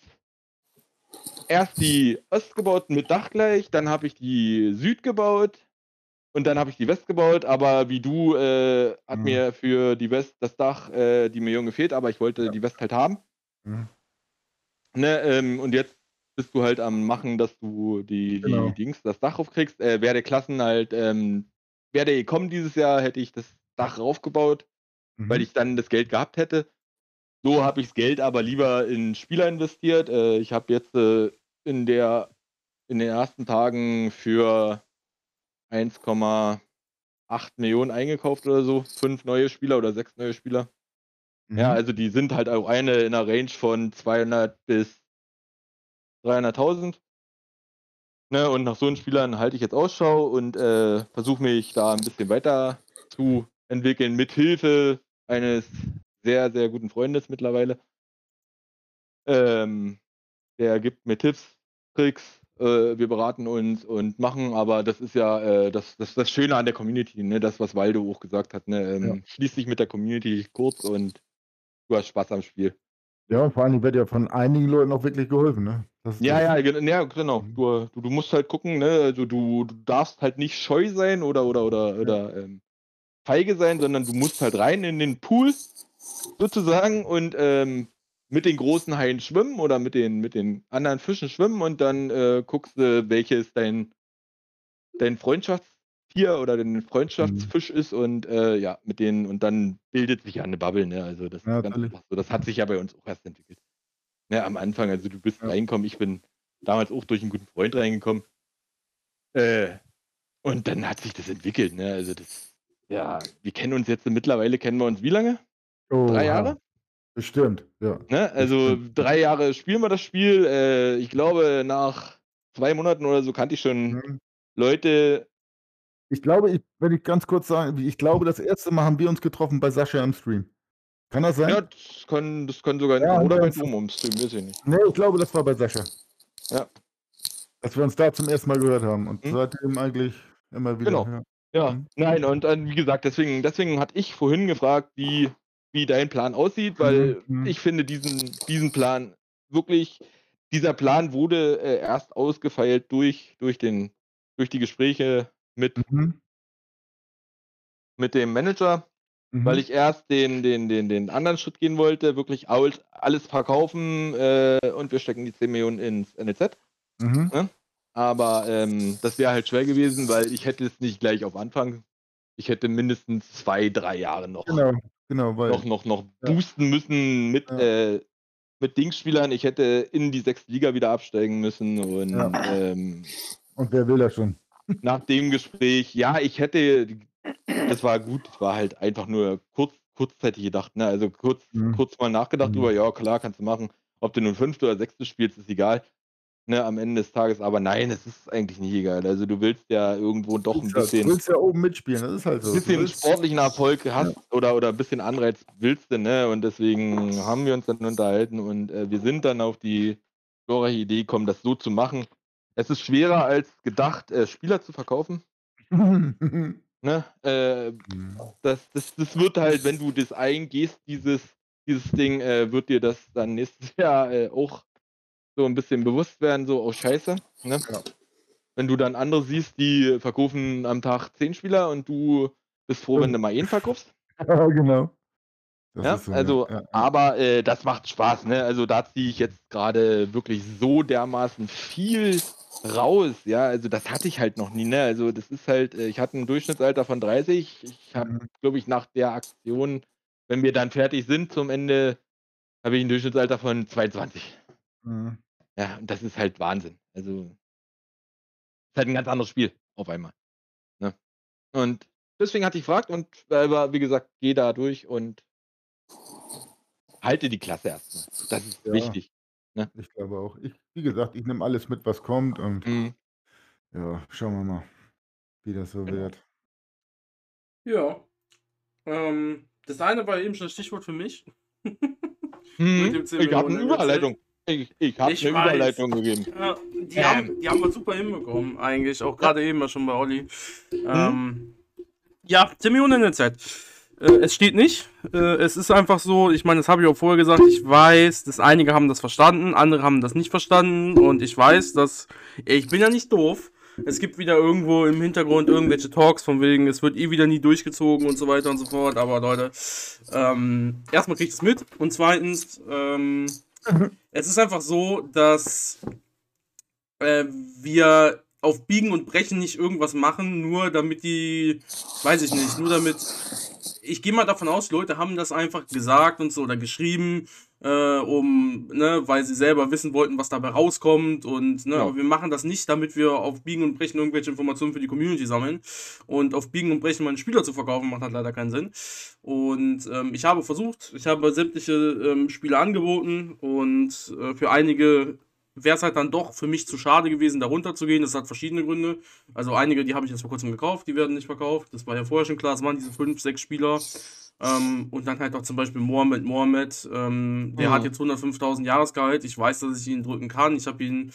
C: erst die Ost gebaut mit Dach gleich, dann habe ich die Süd gebaut und dann habe ich die West gebaut. Aber wie du, äh, hat
D: Mhm.
C: mir für die West das Dach, äh, die Million gefehlt, aber ich wollte die West halt haben.
D: Mhm.
C: Ne, ähm, und jetzt bist du halt am Machen, dass du die,
D: Genau.
C: die Dings, das Dach aufkriegst. Äh, wäre der Klassen halt, ähm, wäre der gekommen dieses Jahr, hätte ich das Dach raufgebaut,
D: Mhm.
C: weil ich dann das Geld gehabt hätte. So habe ich das Geld aber lieber in Spieler investiert. Äh, ich habe jetzt äh, in, der, in den ersten Tagen für 1,8 Millionen eingekauft oder so. Fünf neue Spieler oder sechs neue Spieler. Ja,
D: Mhm.
C: also die sind halt auch eine in einer Range von 200 bis 300.000. Ne, und nach so einen Spielern halte ich jetzt Ausschau und äh, versuche mich da ein bisschen weiter zu entwickeln, mit Hilfe eines sehr, sehr guten Freundes mittlerweile. Ähm, der gibt mir Tipps, Tricks, äh, wir beraten uns und machen, aber das ist ja äh, das, das, das Schöne an der Community, ne? das, was Waldo auch gesagt hat. Ne? Ähm,
D: Ja.
C: Schließ dich mit der Community kurz und du hast Spaß am Spiel.
D: Ja, und vor allem wird ja von einigen Leuten auch wirklich geholfen, ne?
C: Ja, ja, ja, genau.
D: Mhm.
C: Du, du, du musst halt gucken, ne? Also du, du darfst halt nicht scheu sein oder oder oder oder ähm, feige sein, sondern du musst halt rein in den Pool sozusagen und ähm, mit den großen Haien schwimmen oder mit den mit den anderen Fischen schwimmen und dann äh, guckst du, welches dein dein Freundschaftstier oder dein Freundschaftsfisch ist und äh, ja, mit denen und dann bildet sich ja eine Bubble, ne? Also das
D: Ja,
C: ist ganz
D: natürlich.
C: einfach so. Das hat sich ja bei uns auch erst entwickelt. Ne, am Anfang, also du bist
D: Ja.
C: reingekommen, ich bin damals auch durch einen guten Freund reingekommen. Äh, und dann hat sich das entwickelt, ne? Also das, ja, wir kennen uns jetzt mittlerweile, kennen wir uns wie lange?
D: Oha.
C: Drei Jahre?
D: Bestimmt, ja.
C: Ne? Also
D: Bestimmt.
C: drei Jahre spielen wir das Spiel. Äh, ich glaube, nach zwei Monaten oder so kannte ich schon
D: Mhm.
C: Leute.
D: Ich glaube, ich, wenn ich ganz kurz sagen, ich glaube, das erste Mal haben wir uns getroffen bei Sascha im Stream. Kann das sein?
C: Ja, das kann, das kann sogar
D: Ja,
C: oder
D: ja,
C: bei
D: das-
C: Doom umstreamen, weiß ich nicht.
D: Nee, ich glaube, das war bei Sascha.
C: Ja.
D: Dass wir uns da zum ersten Mal gehört haben. Und
C: Mhm.
D: seitdem eigentlich immer wieder.
C: Genau.
D: Ja.
C: Ja,
D: Mhm.
C: nein, und dann, wie gesagt, deswegen, deswegen hatte ich vorhin gefragt, wie, wie dein Plan aussieht, weil
D: Mhm, mhm.
C: ich finde diesen, diesen Plan wirklich, dieser Plan wurde äh, erst ausgefeilt durch, durch, den, durch die Gespräche mit,
D: Mhm.
C: mit dem Manager,
D: Mhm.
C: weil ich erst den, den, den, den anderen Schritt gehen wollte, wirklich all- alles verkaufen äh, und wir stecken die 10 Millionen ins NLZ.
D: Mhm.
C: Aber ähm, das wäre halt schwer gewesen, weil ich hätte es nicht gleich auf Anfang. Ich hätte mindestens zwei, drei Jahre noch,
D: Genau, genau, weil.
C: noch, noch, noch
D: Ja.
C: boosten müssen mit,
D: Ja.
C: äh, mit Dingsspielern. Ich hätte in die sechste Liga wieder absteigen müssen. Und
D: Ja.
C: ähm,
D: Und wer will das schon?
C: nach dem Gespräch, ja, ich hätte, das war gut, das war halt einfach nur kurz, kurzzeitig gedacht, ne? Also kurz,
D: Mhm.
C: kurz mal nachgedacht
D: Mhm.
C: drüber, ja, klar, kannst du machen. Ob du nun fünfte oder sechste spielst, ist egal. Ne, am Ende des Tages, aber nein, es ist eigentlich nicht egal. Also du willst ja irgendwo doch ein
D: Du
C: bisschen,
D: willst ja oben mitspielen, das ist halt so. Du
C: bisschen
D: willst-
C: sportlichen Erfolg hast oder, oder ein bisschen Anreiz willst du, ne? Und deswegen haben wir uns dann unterhalten und äh, wir sind dann auf die glorreiche Idee gekommen, das so zu machen. Es ist schwerer als gedacht, äh, Spieler zu verkaufen. Ne? Äh, das, das, das wird halt, wenn du das eingehst, dieses, dieses Ding, äh, wird dir das dann nächstes Jahr äh, auch so ein bisschen bewusst werden, so, oh Scheiße. Ne?
D: Ja.
C: Wenn du dann andere siehst, die verkaufen am Tag zehn Spieler und du bist froh, wenn du mal einen verkaufst.
D: ja, genau.
C: Ja,
D: so,
C: also,
D: ja. Ja.
C: aber äh, das macht Spaß, ne? Also da ziehe ich jetzt gerade wirklich so dermaßen viel raus, ja. Also das hatte ich halt noch nie, ne? Also das ist halt, äh, ich hatte ein Durchschnittsalter von 30. Ich habe,
D: Mhm.
C: glaube ich, nach der Aktion, wenn wir dann fertig sind zum Ende, habe ich ein Durchschnittsalter von 22.
D: Mhm.
C: Ja, und das ist halt Wahnsinn. Also ist halt ein ganz anderes Spiel auf einmal. Ne? Und deswegen hatte ich gefragt und aber wie gesagt, gehe da durch und halte die Klasse erstmal. Das ist
D: Ja.
C: wichtig.
D: Ich glaube auch. Ich, wie gesagt, ich nehme alles mit, was kommt und
C: Mhm.
D: ja, schauen wir mal, wie das so
C: Genau.
D: wird.
B: Ja. Ähm, das eine war eben schon das Stichwort für mich. 10
C: Ich habe eine Überleitung. Ich, ich habe eine
B: weiß.
C: Überleitung gegeben.
B: Ja, die,
C: Ähm.
B: haben, die haben wir super hinbekommen, eigentlich. Auch gerade eben mal schon bei Olli. Ähm, ja, 10 Millionen in der Zeit. Äh, es steht nicht. Äh, es ist einfach so, ich meine, das habe ich auch vorher gesagt. Ich weiß, dass einige haben das verstanden, andere haben das nicht verstanden. Und ich weiß, dass. Ich bin ja nicht doof. Es gibt wieder irgendwo im Hintergrund irgendwelche Talks von wegen, es wird eh wieder nie durchgezogen und so weiter und so fort. Aber Leute, ähm, erstmal kriegt es mit. Und zweitens, ähm, es ist einfach so, dass äh, wir auf Biegen und Brechen nicht irgendwas machen, nur damit die, weiß ich nicht, nur damit ich gehe mal davon aus, Leute haben das einfach gesagt und so oder geschrieben, äh, um, ne, weil sie selber wissen wollten, was dabei rauskommt. Und ne,
C: Ja.
B: aber wir machen das nicht, damit wir auf Biegen und Brechen irgendwelche Informationen für die Community sammeln. Und auf Biegen und Brechen mal einen Spieler zu verkaufen, macht halt leider keinen Sinn. Und ähm, ich habe versucht, ich habe sämtliche ähm, Spiele angeboten und äh, für einige wäre es halt dann doch für mich zu schade gewesen, da runterzugehen. Das hat verschiedene Gründe. Also einige, die habe ich jetzt vor kurzem gekauft, die werden nicht verkauft. Das war ja vorher schon klar, es waren diese fünf, sechs Spieler. Ähm, und dann halt auch zum Beispiel Mohamed Mohamed, ähm, der
C: Mhm.
B: hat jetzt 105.000 Jahresgehalt. Ich weiß, dass ich ihn drücken kann. Ich habe ihn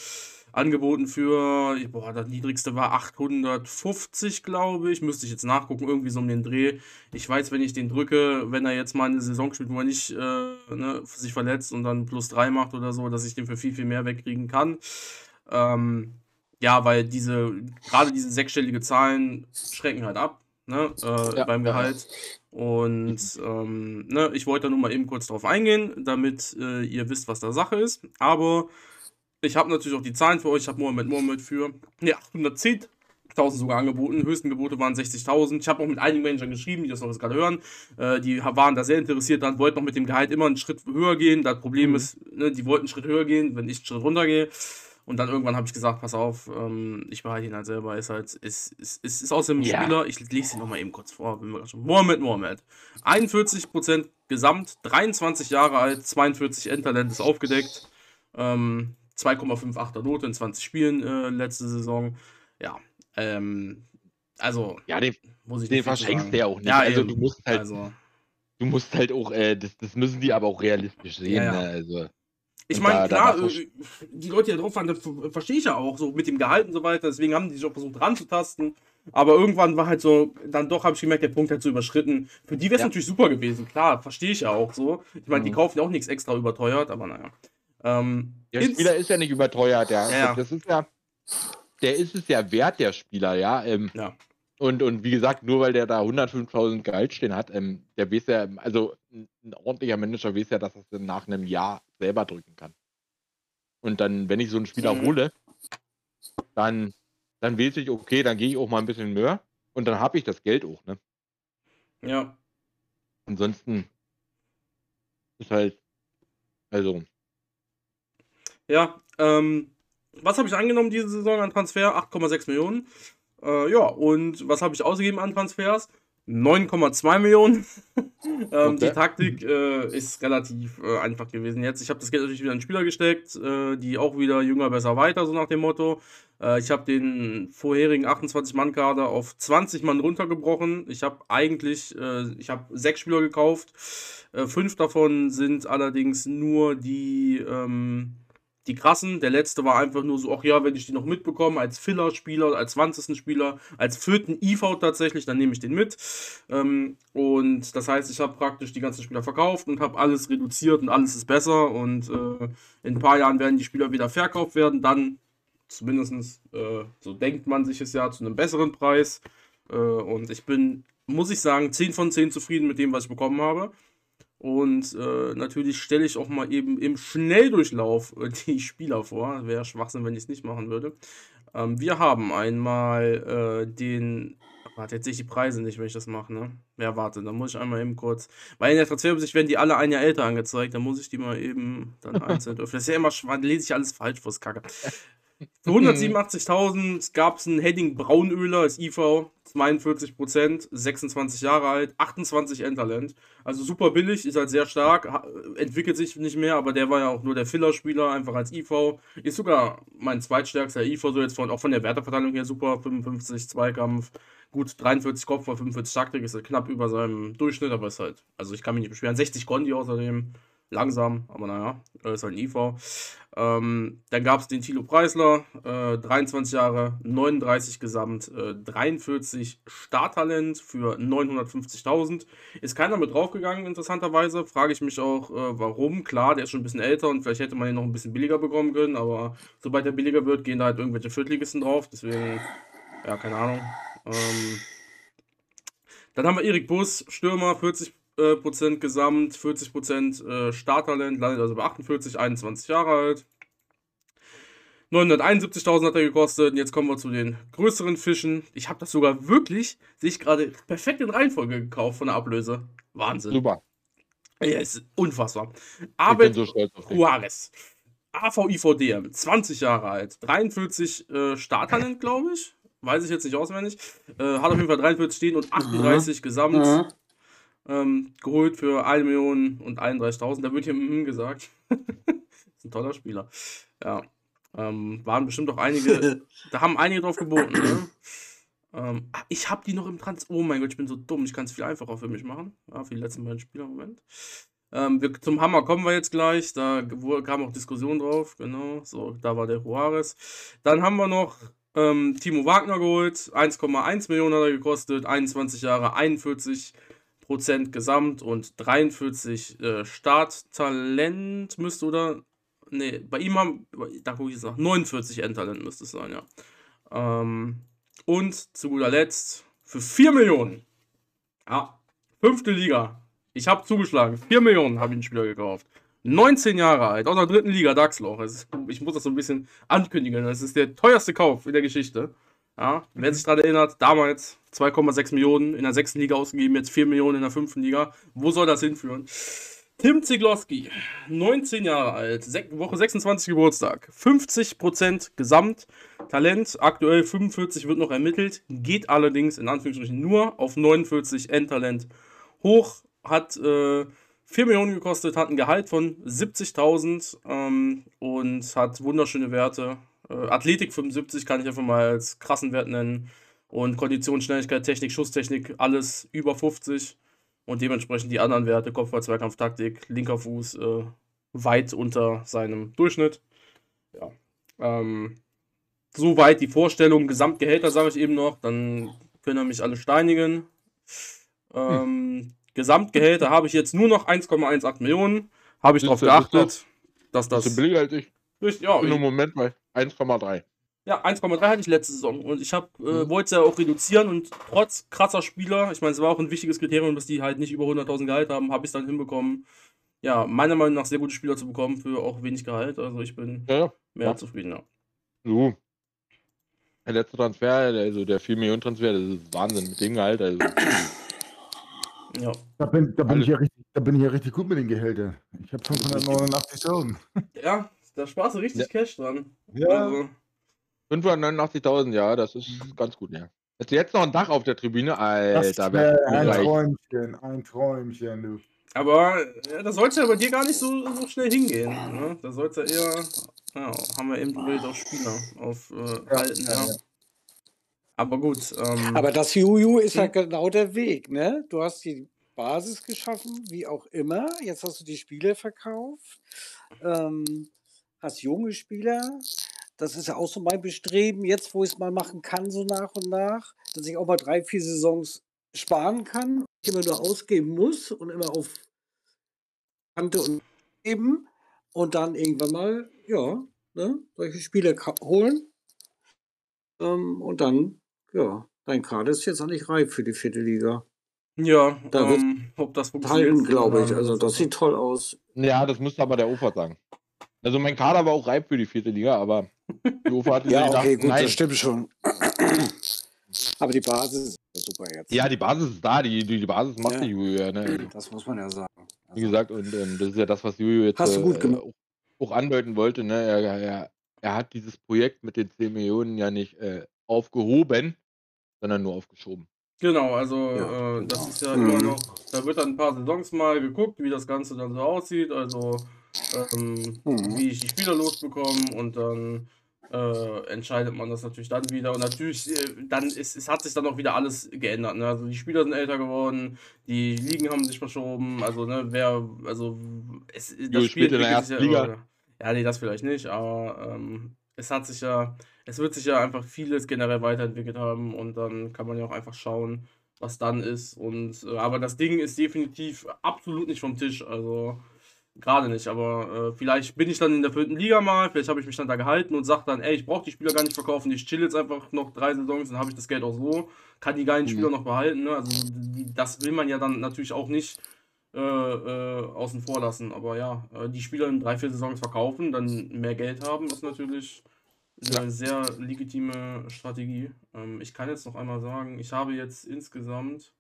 B: angeboten für, boah, das niedrigste war 850, glaube ich. Müsste ich jetzt nachgucken, irgendwie so um den Dreh. Ich weiß, wenn ich den drücke, wenn er jetzt mal eine Saison spielt, wo er nicht äh, ne, sich verletzt und dann plus 3 macht oder so, dass ich den für viel, viel mehr wegkriegen kann. Ähm, ja, weil diese, gerade diese sechsstellige Zahlen schrecken halt ab, ne, äh,
C: Ja,
B: beim
C: ja.
B: Und ähm, ne, ich wollte da nur mal eben kurz drauf eingehen, damit äh, ihr wisst, was da Sache ist. Aber ich habe natürlich auch die Zahlen für euch. Ich habe Mohamed Mohamed für ne, 810.000 sogar angeboten. Höchsten Gebote waren 60.000. Ich habe auch mit einigen Managern geschrieben, die das noch jetzt gerade hören. Äh, die waren da sehr interessiert dran, wollten noch mit dem Gehalt immer einen Schritt höher gehen. Das Problem
C: Mhm.
B: ist, ne, die wollten einen Schritt höher gehen, wenn ich einen Schritt runter gehe. Und dann irgendwann habe ich gesagt, pass auf, ähm, ich behalte ihn halt selber. Ist halt, ist, ist, ist, ist aus dem
C: Ja.
B: Spieler, ich lese ihn nochmal eben kurz vor, wenn wir gerade schon. Mohamed Mohamed. 41% Gesamt, 23 Jahre alt, 42 Endtalent ist aufgedeckt. Ähm, 2,58er Note in 20 Spielen äh, letzte Saison. Ja, ähm, also
C: Ja, den,
B: muss ich
C: den verschenkst du ja auch nicht.
B: Ja,
C: also
B: eben.
C: du musst halt,
B: Also,
C: du musst halt auch, äh, das, das müssen die aber auch realistisch sehen.
B: Ja, ja.
C: Ne? Also,
B: ich meine, klar, äh, die Leute, die da drauf waren, das ver- verstehe ich ja auch, so mit dem Gehalt und so weiter. Deswegen haben die sich auch versucht ranzutasten. Aber irgendwann war halt so, dann doch habe ich gemerkt, der Punkt hat so überschritten. Für die wäre es
C: Ja.
B: natürlich super gewesen, klar, verstehe ich ja auch so. Ich meine, die
C: Mhm.
B: kaufen ja auch nichts extra überteuert, aber naja. Ähm,
C: der Spieler ist ja nicht überteuert, der,
B: Ja, ja.
C: das ist ja, der ist es ja wert, der Spieler, ja. Ähm,
B: Ja.
C: Und, und wie gesagt, nur weil der da 105.000 Gehalt stehen hat, ähm, der weiß ja, also ein, ordentlicher Manager weiß ja, dass er es dann nach einem Jahr selber drücken kann. Und dann, wenn ich so einen Spieler
B: Mhm.
C: hole, dann, dann weiß ich, okay, dann gehe ich auch mal ein bisschen mehr und dann habe ich das Geld auch, ne?
B: ja,
C: Ansonsten ist halt, also,
B: Ja, ähm, was habe ich angenommen diese Saison an Transfer? 8,6 Millionen. Äh, ja, und was habe ich ausgegeben an Transfers? 9,2 Millionen. ähm, Die
C: Okay.
B: Taktik äh, ist relativ äh, einfach gewesen jetzt. Ich habe das Geld natürlich wieder in Spieler gesteckt, äh, die auch wieder jünger, besser, weiter, so nach dem Motto. Äh, ich habe den vorherigen 28-Mann-Kader auf 20 Mann runtergebrochen. Ich habe eigentlich, äh, ich habe sechs Spieler gekauft. Äh, fünf davon sind allerdings nur die, ähm, die krassen. Der letzte war einfach nur so, ach ja, wenn ich die noch mitbekomme, als Filler-Spieler, als 20. Spieler, als vierten IV tatsächlich, dann nehme ich den mit. Ähm, und das heißt, ich habe praktisch die ganzen Spieler verkauft und habe alles reduziert und alles ist besser. Und äh, in ein paar Jahren werden die Spieler wieder verkauft werden, dann zumindest, äh, so denkt man sich es ja, zu einem besseren Preis. Äh, und ich bin, muss ich sagen, 10 von 10 zufrieden mit dem, was ich bekommen habe. Und äh, natürlich stelle ich auch mal eben im Schnelldurchlauf äh, die Spieler vor. Wäre Schwachsinn, wenn ich es nicht machen würde. Ähm, wir haben einmal äh, den. Warte, jetzt sehe ich die Preise nicht, wenn ich das mache, ne? Ja, warte, dann muss ich einmal eben kurz. Weil in der Transferübersicht werden die alle ein Jahr älter angezeigt. Dann muss ich die mal eben dann einzeln öffnen. Das ist ja immer schwach, lese ich alles falsch, was Kacke. Für 187.000 gab es einen Heading Braunöler als IV, 42%, 26 Jahre alt, 28 Endtalent. Also super billig, ist halt sehr stark, entwickelt sich nicht mehr, aber der war ja auch nur der Filler-Spieler, einfach als IV. Ist sogar mein zweitstärkster IV, so jetzt von, auch von der Werteverteilung her super, 55 Zweikampf, gut 43 Kopf, 45 Taktik, ist halt knapp über seinem Durchschnitt, aber ist halt, also ich kann mich nicht beschweren. 60 Kondi außerdem, langsam, aber naja, ist halt ein IV. Ähm, dann gab es den Thilo Preisler, äh, 23 Jahre, 39 Gesamt, äh, 43 Starttalent für 950.000. Ist keiner mit draufgegangen, interessanterweise. Frage ich mich auch, äh, warum. Klar, der ist schon ein bisschen älter und vielleicht hätte man ihn noch ein bisschen billiger bekommen können, aber sobald er billiger wird, gehen da halt irgendwelche Viertligisten drauf. Deswegen, ja, keine Ahnung. Ähm, dann haben wir Erik Bus, Stürmer, 40 äh, Prozent Gesamt, 40 Prozent äh, Starttalent, landet also bei 48, 21 Jahre alt. 971.000 hat er gekostet. Und jetzt kommen wir zu den größeren Fischen. Ich habe das sogar wirklich, sehe ich gerade, perfekt in Reihenfolge gekauft von der Ablöse. Wahnsinn.
C: Super.
B: Ja, ist unfassbar. Abed
C: so.
B: Juarez. AVIVDM, 20 Jahre alt, 43 äh, Starttalent, glaube ich. Weiß ich jetzt nicht auswendig. Äh, hat auf jeden Fall 43 stehen und 38 gesamt.
E: Ja.
B: Ähm, geholt für 1 Million und 31.000. Da wird hier mhm gesagt. ist ein toller Spieler. Ja. Ähm, waren bestimmt auch einige, da haben einige drauf geboten. Ne? Ähm, ich habe die noch im Trans. Oh mein Gott, ich bin so dumm. Ich kann es viel einfacher für mich machen. Ja, für die letzten beiden Spieler. Moment. Ähm, wir, zum Hammer kommen wir jetzt gleich. Da wo- kam auch Diskussion drauf. Genau. So, da war der Juarez. Dann haben wir noch ähm, Timo Wagner geholt. 1,1 Millionen hat er gekostet. 21 Jahre, 41 Prozent Gesamt und 43 äh, Starttalent müsste oder. Nee, bei ihm haben. Da gucke ich jetzt nach. 49 Endtalent müsste es sein, ja. Ähm, und zu guter Letzt für 4 Millionen. Ja, fünfte Liga. Ich habe zugeschlagen. 4 Millionen habe ich einen Spieler gekauft. 19 Jahre alt, aus der dritten Liga, Dachsloch. Ich muss das so ein bisschen ankündigen. Das ist der teuerste Kauf in der Geschichte. Ja, wer sich daran erinnert, damals 2,6 Millionen in der sechsten Liga ausgegeben, jetzt 4 Millionen in der fünften Liga. Wo soll das hinführen? Tim Zigloski, 19 Jahre alt, Woche 26 Geburtstag, 50% Gesamt, Talent, aktuell 45 wird noch ermittelt, geht allerdings in Anführungsstrichen nur auf 49 Endtalent hoch, hat äh, 4 Millionen gekostet, hat ein Gehalt von 70.000 ähm, und hat wunderschöne Werte. Äh, Athletik 75 kann ich einfach mal als krassen Wert nennen. Und Kondition, Schnelligkeit, Technik, Schusstechnik, alles über 50. Und dementsprechend die anderen Werte, Kopfball, Zweikampf, Taktik, linker Fuß, äh, weit unter seinem Durchschnitt. Ja. Ähm, soweit die Vorstellung, Gesamtgehälter sage ich eben noch, dann können er mich alle steinigen. Ähm, Gesamtgehälter habe ich jetzt nur noch 1,18 Millionen. Habe ich darauf geachtet, dass
C: Das billiger als ich.
B: Durch, ja,
C: Im Moment bei 1,3.
B: ja, 1,3 hatte ich letzte Saison und ich habe äh,
C: Mhm.
B: wollte es ja auch reduzieren und trotz krasser Spieler, ich meine, es war auch ein wichtiges Kriterium, dass die halt nicht über 100.000 Gehalt haben, habe ich es dann hinbekommen, ja, meiner Meinung nach sehr gute Spieler zu bekommen für auch wenig Gehalt. Also ich bin
C: Ja, ja.
B: mehr
C: Ja.
B: zufrieden, ja.
C: So. Der letzte Transfer, also der 4 Millionen Transfer, das ist Wahnsinn mit dem Gehalt. Also,
B: ja.
D: Da bin, da, bin
C: Alles-
D: ich ja richtig, da bin ich ja richtig gut mit den Gehältern. Ich habe 589.000.
B: Ja, da sparst du richtig
C: Ja.
B: Cash dran.
D: Ja,
B: Also,
C: 589.000, ja, das ist ganz gut, ja. Jetzt, jetzt noch ein Dach auf der Tribüne,
D: das
C: Alter.
D: wär
C: wär
D: ein
C: reich.
D: Träumchen, ein Träumchen, du.
B: aber ja, das sollte ja bei dir gar nicht so, so schnell hingehen. Ne? Da sollte eher, ja, haben wir eben gewählt auf Spieler, auf äh, Alten, ja.
D: ja, ja.
B: Aber gut. Ähm,
E: Aber das Juju ist ja
B: Hm.
E: genau der Weg, ne? Du hast die Basis geschaffen, wie auch immer. Jetzt hast du die Spiele verkauft, ähm, hast junge Spieler. Das ist ja auch so mein Bestreben, jetzt wo ich es mal machen kann, so nach und nach, dass ich auch mal drei, vier Saisons sparen kann, nicht immer nur ausgeben muss und immer auf Kante und geben und dann irgendwann mal, ja, ne, solche Spiele ka- holen. Ähm, und dann, ja, dein Kader ist jetzt eigentlich reif für die vierte Liga.
B: ja,
E: da wird
B: ähm, ob das funktioniert.
E: Halten, glaube ich. Also das sieht toll aus.
C: Ja, das müsste aber der Ufer sagen. Also mein Kader war auch reif für die vierte Liga, aber die Ufer hat
E: Ja,
C: gedacht,
E: okay, gut,
C: nein.
E: das stimmt schon. Aber die Basis ist super jetzt.
C: Ja, die Basis ist da, die, die, die Basis macht
E: Ja.
C: die Juju ja. Ne?
E: Das muss man ja sagen.
C: Wie gesagt, und ähm, das ist ja das, was Juju jetzt
E: Hast du gut
C: äh, auch, auch andeuten wollte. Ne? Er, er, er hat dieses Projekt mit den 10 Millionen ja nicht äh, aufgehoben, sondern nur aufgeschoben.
B: Genau, also
E: Ja,
B: äh, das
E: genau.
B: ist ja
E: Mhm.
B: immer noch, da wird dann ein paar Saisons mal geguckt, wie das Ganze dann so aussieht, also ähm,
E: Mhm.
B: wie ich die Spieler losbekomme und dann äh, entscheidet man das natürlich dann wieder und natürlich, äh, dann ist, es hat sich dann auch wieder alles geändert, ne? also die Spieler sind älter geworden, die Ligen haben sich verschoben, also ne, wer, also es, das
C: Jo, spielt in der ersten
B: ja
C: Liga.
B: immer- Ja, nee, das vielleicht nicht, aber ähm, es hat sich ja, es wird sich ja einfach vieles generell weiterentwickelt haben und dann kann man ja auch einfach schauen, was dann ist. Und äh, aber das Ding ist definitiv absolut nicht vom Tisch. Also gerade nicht. Aber äh, vielleicht bin ich dann in der vierten Liga mal, vielleicht habe ich mich dann da gehalten und sage dann, ey, ich brauche die Spieler gar nicht verkaufen, ich chill jetzt einfach noch drei Saisons, dann habe ich das Geld auch so, kann die geilen
C: Mhm.
B: Spieler noch behalten. Ne? Also die, das will man ja dann natürlich auch nicht äh, äh, außen vor lassen. Aber ja, äh, die Spieler in drei, vier Saisons verkaufen, dann mehr Geld haben, ist natürlich eine sehr legitime Strategie. Ähm, ich kann jetzt noch einmal sagen, ich habe jetzt insgesamt.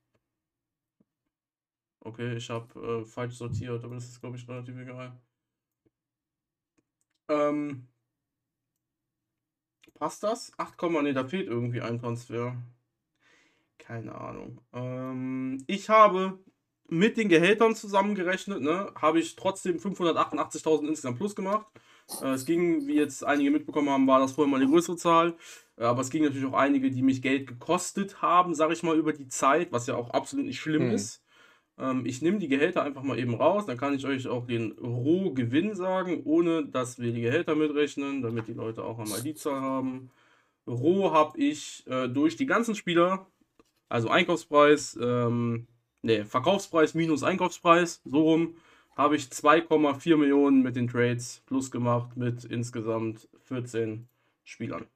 B: Okay, ich habe äh, falsch sortiert, aber das ist, glaube ich, relativ egal. Ähm, passt das? 8, ne, da fehlt irgendwie ein Transfer. Keine Ahnung. Ähm, ich habe mit den Gehältern zusammengerechnet, ne, habe ich trotzdem 588.000 insgesamt plus gemacht. Äh, es ging, wie jetzt einige mitbekommen haben, war das vorher mal eine größere Zahl. Äh, aber es ging natürlich auch einige, die mich Geld gekostet haben, sage ich mal, über die Zeit, was ja auch absolut nicht schlimm
C: Hm.
B: ist. Ähm, ich nehme die Gehälter einfach mal eben raus, dann kann ich euch auch den Rohgewinn sagen, ohne dass wir die Gehälter mitrechnen, damit die Leute auch einmal die Zahl haben. Roh habe ich äh, durch die ganzen Spieler, also Einkaufspreis, ähm, ne, Verkaufspreis minus Einkaufspreis, so rum, habe ich 2,4 Millionen mit den Trades plus gemacht mit insgesamt 14 Spielern.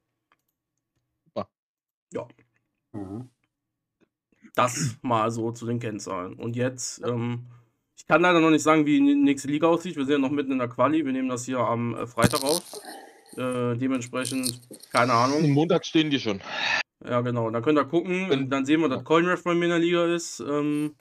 E: Mhm.
B: Das mal so zu den Kennzahlen. Und jetzt, ähm, ich kann leider noch nicht sagen, wie die nächste Liga aussieht. Wir sind ja noch mitten in der Quali. Wir nehmen das hier am äh, Freitag auf. Äh, dementsprechend, keine Ahnung.
C: Am Montag stehen die schon.
B: Ja, genau. Dann könnt ihr gucken. Dann sehen wir, dass Coinref bei mir in der Liga ist. Ähm,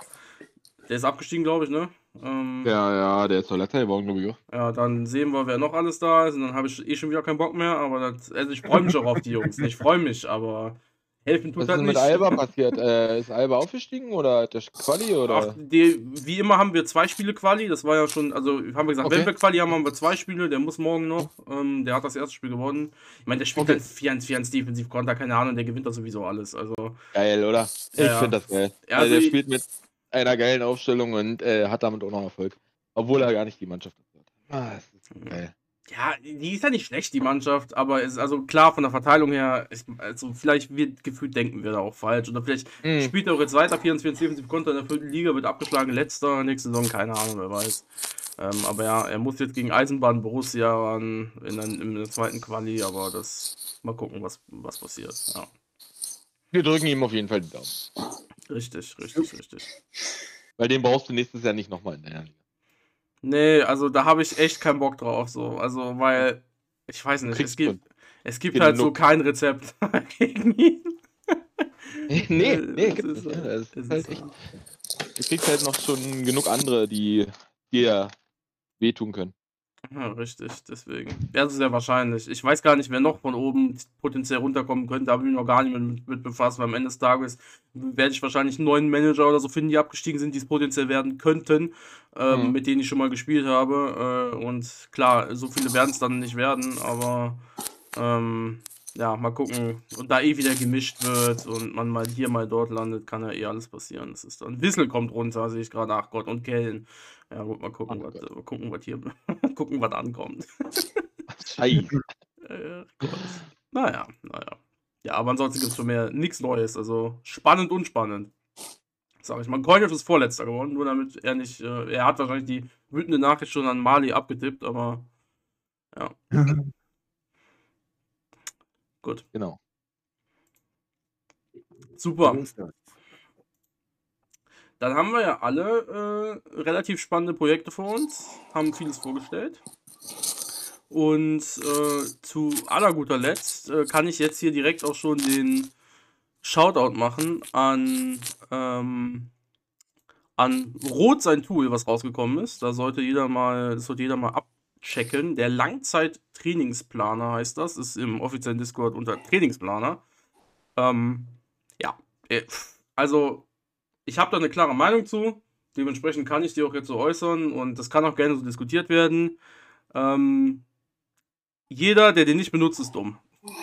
B: der ist abgestiegen, glaube ich, ne? Ähm,
C: Ja, ja, der ist doch letzter geworden, glaube ich. auch.
B: Ja, dann sehen wir, wer noch alles da ist. Und dann habe ich eh schon wieder keinen Bock mehr. Aber das, also ich freue mich auch auf die Jungs. Ich freue mich, aber helfen tut
C: Was ist
B: das
C: denn
B: nicht.
C: mit Alba passiert? Äh, ist Alba aufgestiegen oder der Quali
B: Ach,
C: oder?
B: die, wie immer haben wir zwei Spiele Quali. Das war ja schon, also haben wir gesagt,
C: Okay.
B: wenn wir Quali haben, haben wir zwei Spiele. Der muss morgen noch. Ähm, der hat das erste Spiel gewonnen. Ich meine, der spielt
C: Okay.
B: halt 4 1 4 1 Defensiv Konter, keine Ahnung, der gewinnt das sowieso alles. Also,
C: Geil, oder? Ich
B: Ja,
C: finde das geil. Also
B: also
C: der spielt mit einer geilen Aufstellung und äh, hat damit auch noch Erfolg. Obwohl er gar nicht die Mannschaft hat. Ah, das ist geil.
B: Ja, die ist ja nicht schlecht, die Mannschaft, aber es ist also klar, von der Verteilung her, ist, also vielleicht wird gefühlt denken wir da auch falsch. Oder vielleicht
C: Hm.
B: spielt er auch jetzt weiter, 24 Defensiv Konter in der vierten Liga, wird abgeschlagen, letzter, nächste Saison, keine Ahnung, wer weiß. Ähm, aber ja, er muss jetzt gegen Eisenbahn Borussia ran, in der, in der zweiten Quali, aber das, mal gucken, was, was passiert. Ja.
C: Wir drücken ihm auf jeden Fall die Daumen.
B: Richtig, richtig, richtig.
C: Weil den brauchst du nächstes Jahr nicht nochmal in der Liga.
B: Nee, also da habe ich echt keinen Bock drauf, so. Also, weil, ich weiß nicht, es
C: Kriegst
B: gibt, es gibt halt so kein Rezept gegen ihn.
C: Nee, nee, gibt's
B: es ist
C: nicht.
B: so.
C: Ja, das
B: Es
C: ist halt echt.
B: so.
C: Du kriegst halt noch schon genug andere, die dir wehtun können.
B: Ja, richtig, deswegen. Wäre sehr wahrscheinlich. Ich weiß gar nicht, wer noch von oben potenziell runterkommen könnte, habe ich mich noch gar nicht mit, mit befasst, weil am Ende des Tages werde ich wahrscheinlich einen neuen Manager oder so finden, die abgestiegen sind, die es potenziell werden könnten, ähm,
C: Mhm.
B: mit denen ich schon mal gespielt habe. Äh, und klar, so viele werden es dann nicht werden, aber ähm, ja, mal gucken. Und da eh wieder gemischt wird und man mal hier, mal dort landet, kann ja eh alles passieren. Das ist dann. Wissel kommt runter, sehe ich gerade. Ach Gott, und Kellen. Ja, gut, mal gucken, was,
C: Gott.
B: gucken, was hier, gucken, was ankommt.
C: Scheiße.
B: Äh. Naja, naja. Ja, aber ansonsten gibt es von mir nichts Neues. Also spannend und spannend. Sag ich mal. Koinev ist Vorletzter geworden, nur damit er nicht. Äh, er hat wahrscheinlich die wütende Nachricht schon an Mali abgetippt, aber ja. Gut.
C: Genau.
B: Super. Dann haben wir ja alle äh, relativ spannende Projekte vor uns, haben vieles vorgestellt. Und äh, zu aller guter Letzt äh, kann ich jetzt hier direkt auch schon den Shoutout machen an, ähm, an Rot sein Tool, was rausgekommen ist. Da sollte jeder mal, sollte jeder mal abchecken. Der Langzeit-Trainingsplaner heißt das, ist im offiziellen Discord unter Trainingsplaner. Ähm, ja, äh, also ich habe da eine klare Meinung zu. Dementsprechend kann ich die auch jetzt so äußern und das kann auch gerne so diskutiert werden. Ähm, jeder, der den nicht benutzt, ist dumm.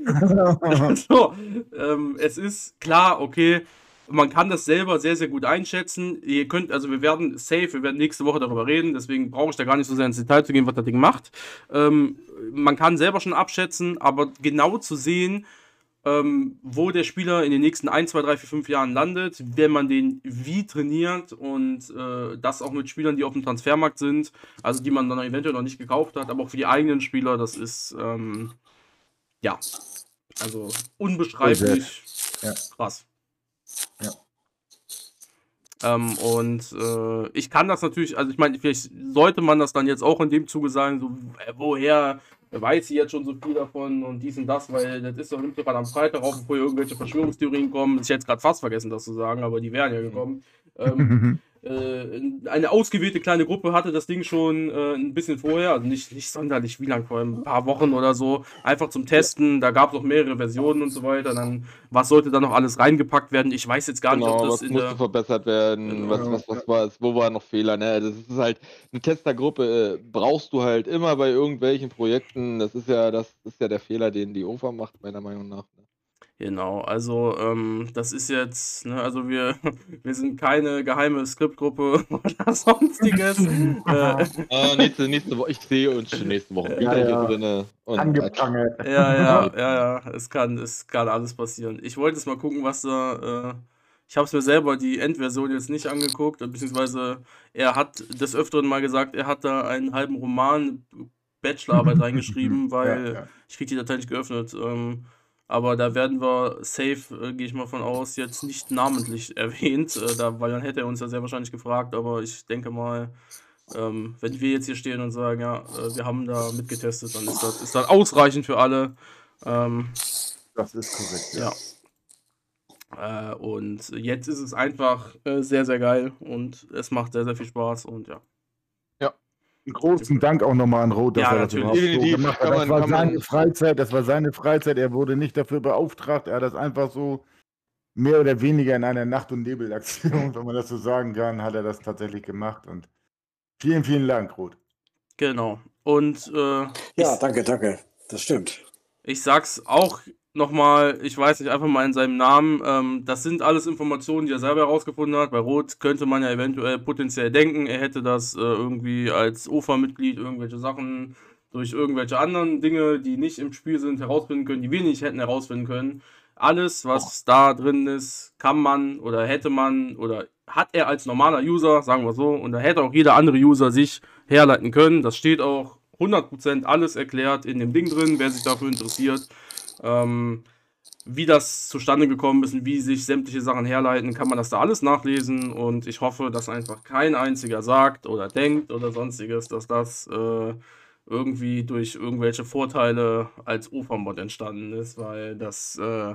B: so, ähm, es ist klar, okay, man kann das selber sehr, sehr gut einschätzen. Ihr könnt, also wir werden safe, wir werden nächste Woche darüber reden, deswegen brauche ich da gar nicht so sehr ins Detail zu gehen, was das Ding macht. Ähm, man kann selber schon abschätzen, aber genau zu sehen, ähm, wo der Spieler in den nächsten 1, 2, 3, 4, 5 Jahren landet, wenn man den wie trainiert und äh, das auch mit Spielern, die auf dem Transfermarkt sind, also die man dann eventuell noch nicht gekauft hat, aber auch für die eigenen Spieler, das ist ähm, ja, also unbeschreiblich
D: Ja.
B: krass.
D: Ja.
B: Ähm, und äh, ich kann das natürlich, also ich meine, vielleicht sollte man das dann jetzt auch in dem Zuge sagen, so, äh, woher weiß sie jetzt schon so viel davon und dies und das, weil das ist doch nimmt gerade am Freitag auf, bevor irgendwelche Verschwörungstheorien kommen. Das ist jetzt gerade fast vergessen, das zu sagen, aber die wären ja gekommen. Ähm, äh, eine ausgewählte kleine Gruppe hatte das Ding schon äh, ein bisschen vorher, also nicht, nicht sonderlich, wie lang, vor ein paar Wochen oder so, einfach zum Testen. Da gab es noch mehrere Versionen und so weiter. Dann, was sollte da noch alles reingepackt werden? Ich weiß jetzt gar
C: Genau,
B: nicht, ob das
C: was
B: in
C: musste
B: der.
C: verbessert werden,
B: Genau.
C: was, was, was war es, wo waren noch Fehler, ne? Das ist halt, eine Testergruppe äh, brauchst du halt immer bei irgendwelchen Projekten. Das ist ja, das ist ja der Fehler, den die OFA macht, meiner Meinung nach. Ne?
B: Genau, also ähm, das ist jetzt, ne, also wir, wir sind keine geheime Skriptgruppe oder sonstiges. äh,
C: Äh, nächste, nächste Woche, ich sehe uns schon nächste Woche wieder
D: Ja,
C: hier
D: ja.
C: drinne. Und
D: Angeprangert.
B: Ja, ja, ja, ja, es kann, es kann alles passieren. Ich wollte jetzt mal gucken, was da. Äh, ich habe es mir selber die Endversion jetzt nicht angeguckt, beziehungsweise er hat des Öfteren mal gesagt, er hat da einen halben Roman Bachelorarbeit reingeschrieben, weil
D: Ja, ja.
B: ich krieg die Datei nicht geöffnet. Ähm, aber da werden wir safe, äh, gehe ich mal von aus, jetzt nicht namentlich erwähnt, äh, da, weil dann hätte er uns ja sehr wahrscheinlich gefragt, aber ich denke mal, ähm, wenn wir jetzt hier stehen und sagen, ja, äh, wir haben da mitgetestet, dann ist das, ist das ausreichend für alle. Ähm,
D: Das ist korrekt.
B: ja. Äh, und jetzt ist es einfach äh, sehr, sehr geil und es macht sehr, sehr viel Spaß und ja.
D: Einen großen Dank auch nochmal an Roth, dass
B: Ja,
D: er das überhaupt so gemacht hat. Das war seine Freizeit, das war seine Freizeit. Er wurde nicht dafür beauftragt. Er hat das einfach so mehr oder weniger in einer Nacht- und Nebelaktion, wenn man das so sagen kann, hat er das tatsächlich gemacht. Und vielen, vielen Dank, Roth.
B: Genau. Und äh,
E: Ja,
B: ich,
E: danke, danke. Das stimmt.
B: ich sag's auch nochmal, ich weiß nicht, einfach mal in seinem Namen. Ähm, das sind alles Informationen, die er selber herausgefunden hat. Bei Roth könnte man ja eventuell potenziell denken, er hätte das äh, irgendwie als OFA-Mitglied irgendwelche Sachen durch irgendwelche anderen Dinge, die nicht im Spiel sind, herausfinden können, die wir nicht hätten herausfinden können. Alles, was da drin ist, kann man oder hätte man oder hat er als normaler User, sagen wir so, und da hätte auch jeder andere User sich herleiten können. Das steht auch 100% alles erklärt in dem Ding drin, wer sich dafür interessiert. Ähm, wie das zustande gekommen ist und wie sich sämtliche Sachen herleiten, kann man das da alles nachlesen. Und ich hoffe, dass einfach kein einziger sagt oder denkt oder sonstiges, dass das äh, irgendwie durch irgendwelche Vorteile als OFA-Mod entstanden ist, weil das äh,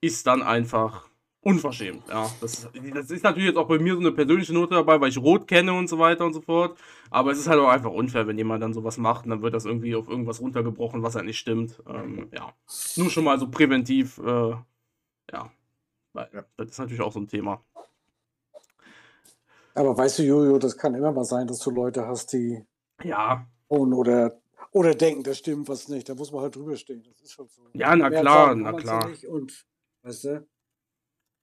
B: ist dann einfach unverschämt. Ja, das, das ist natürlich jetzt auch bei mir so eine persönliche Note dabei, weil ich Rot kenne und so weiter und so fort. Aber es ist halt auch einfach unfair, wenn jemand dann sowas macht und dann wird das irgendwie auf irgendwas runtergebrochen, was halt nicht stimmt. Ähm, ja, nur schon mal so präventiv. Äh, ja, weil
D: Ja.
B: das ist natürlich auch so ein Thema.
E: Aber weißt du, Jojo, das kann immer mal sein, dass du Leute hast, die
B: Ja,
E: oder, oder denken, da stimmt was nicht. Da muss man halt drüber stehen. Das ist schon so.
B: Ja, na
E: Mehr
B: klar,
E: sagen
B: na klar.
E: ja nicht Und, weißt du?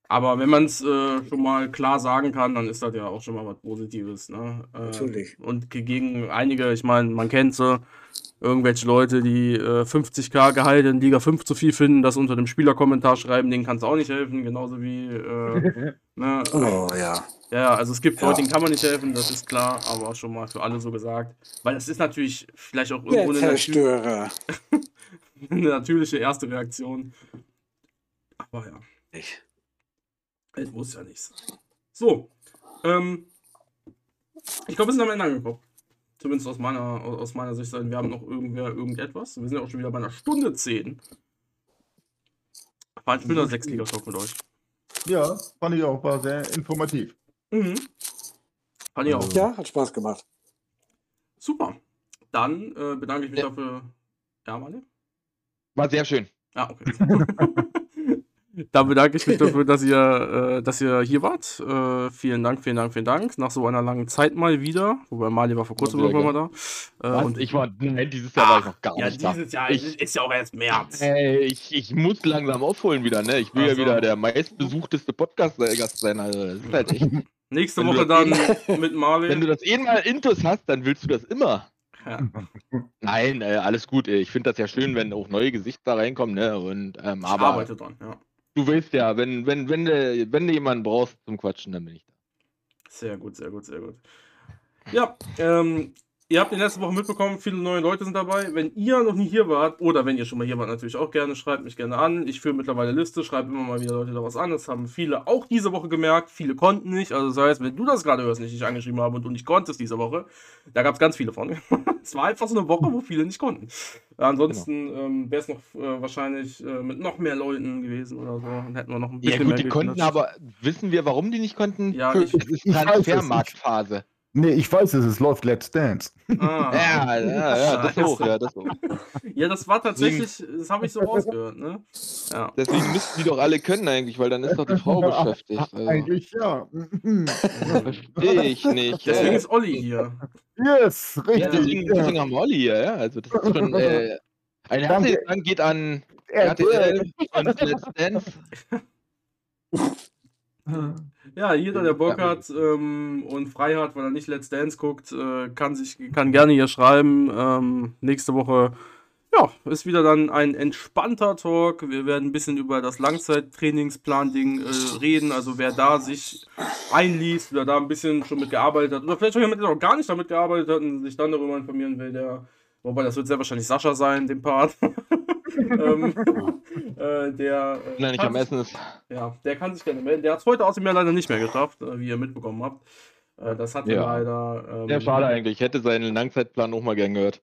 B: Aber wenn man es äh, schon mal klar sagen kann, dann ist das ja auch schon mal was Positives. Ne? Äh,
E: Natürlich.
B: Und ge- gegen einige, ich meine, man kennt sie, irgendwelche Leute, die äh, 50k Gehalt in Liga 5 zu viel finden, das unter dem Spielerkommentar schreiben, denen kann es auch nicht helfen, genauso wie. Äh, ne?
E: Oh ja.
B: Ja, also es gibt
E: Ja.
B: Leute, denen kann man nicht helfen, das ist klar, aber schon mal für alle so gesagt. Weil das ist natürlich vielleicht auch irgendwo eine, natür
E: Zerstörer.
B: eine natürliche erste Reaktion. Aber ja.
E: Ich.
B: Es muss ja nicht sein. So. Ähm, ich glaube, wir sind am Ende angekommen. Zumindest aus meiner, aus meiner Sicht. Wir haben noch irgendwer irgendetwas. Wir sind ja auch schon wieder bei einer Stunde 10. War ein schöner Sechsliga-Talk mit euch.
D: Ja, fand ich auch, war sehr informativ.
B: Mhm. Fand ich auch.
E: Ja, hat Spaß gemacht.
B: Super. Dann äh, bedanke ich mich
C: Ja.
B: dafür. Ja, Mali?
C: War sehr schön.
B: Ja, okay. Dann bedanke ich mich dafür, dass ihr, äh, dass ihr hier wart. Äh, vielen Dank, vielen Dank, vielen Dank. Nach so einer langen Zeit mal wieder. Wobei Mali war vor kurzem irgendwann mal da. Äh, und
C: ich war, nein, dieses Jahr war ich noch gar
B: ja,
C: nicht da.
B: dieses Jahr
C: Ich-
B: ist ja auch erst März.
C: Ey, ich, ich muss langsam aufholen wieder, ne? Ich will
B: Ach
C: ja wieder der meistbesuchteste Podcast-Gast sein. Also, das ist halt echt.
B: Nächste
C: Wenn
B: Woche dann mit Marvin.
C: Wenn du das eh mal Intus hast, dann willst du das immer.
B: ja.
C: Nein, äh, alles gut. Ich finde das ja schön, wenn auch neue Gesichter reinkommen, ne? Und, ähm,
B: Ich
C: aber
B: arbeite dran, ja.
C: Du weißt ja, wenn, wenn, wenn, du, wenn du jemanden brauchst zum Quatschen, dann bin ich da.
B: Sehr gut, sehr gut, sehr gut. Ja, ähm, ihr habt in letzter Woche mitbekommen, viele neue Leute sind dabei. Wenn ihr noch nie hier wart, oder wenn ihr schon mal hier wart, natürlich auch gerne, schreibt mich gerne an. Ich führe mittlerweile Liste, schreibe immer mal wieder Leute da was an. Das haben viele auch diese Woche gemerkt. Viele konnten nicht. Also das heißt, wenn du das gerade hörst, nicht ich angeschrieben habe und du nicht konntest diese Woche, da gab es ganz viele von. es war einfach so eine Woche, wo viele nicht konnten. Ansonsten
C: Genau.
B: ähm, wäre es noch äh, wahrscheinlich äh, mit noch mehr Leuten gewesen oder so. Dann hätten wir noch ein bisschen
C: Ja gut,
B: mehr
C: die konnten, aber wissen wir, warum die nicht konnten?
B: Ja,
C: es
B: ich-
C: ist
D: es, ich-
C: Transfermarktphase.
D: Nee, ich weiß es, es läuft Let's Dance.
B: Ah.
C: Ja, ja, ja, das hoch, ja, das hoch.
B: Ja, das war tatsächlich, das habe ich so rausgehört, ne? Ja.
C: Deswegen müssten die doch alle können eigentlich, weil dann ist doch die Frau beschäftigt. Also,
D: Eigentlich ja.
C: Verstehe ich nicht.
B: Deswegen
C: äh,
B: ist Olli hier.
D: yes, richtig.
C: ja, deswegen, deswegen haben wir Olli hier, ja. Also das ist schon äh, ein
D: Danke.
C: herzliches Dank geht an RTL und Let's Dance.
B: Ja, jeder, der Bock hat ähm, und frei hat, weil er nicht Let's Dance guckt, äh, kann sich kann gerne hier schreiben. Ähm, nächste Woche ja, ist wieder dann ein entspannter Talk. Wir werden ein bisschen über das Langzeittrainingsplan-Ding äh, reden. Also wer da sich einliest oder da ein bisschen schon mit gearbeitet hat oder vielleicht auch jemand, der noch gar nicht damit gearbeitet hat und sich dann darüber informieren will, der, wobei das wird sehr wahrscheinlich Sascha sein, dem Part. ähm, äh, der äh,
C: Wenn er nicht
B: kann
C: am Essen ist.
B: ja, der kann sich gerne melden. Der hat es heute außerdem ja leider nicht mehr geschafft, äh, wie ihr mitbekommen habt. Äh, Das hatte
C: Ja.
B: leider ähm,
C: Ja, schade eigentlich. Ich hätte seinen Langzeitplan auch mal gern gehört.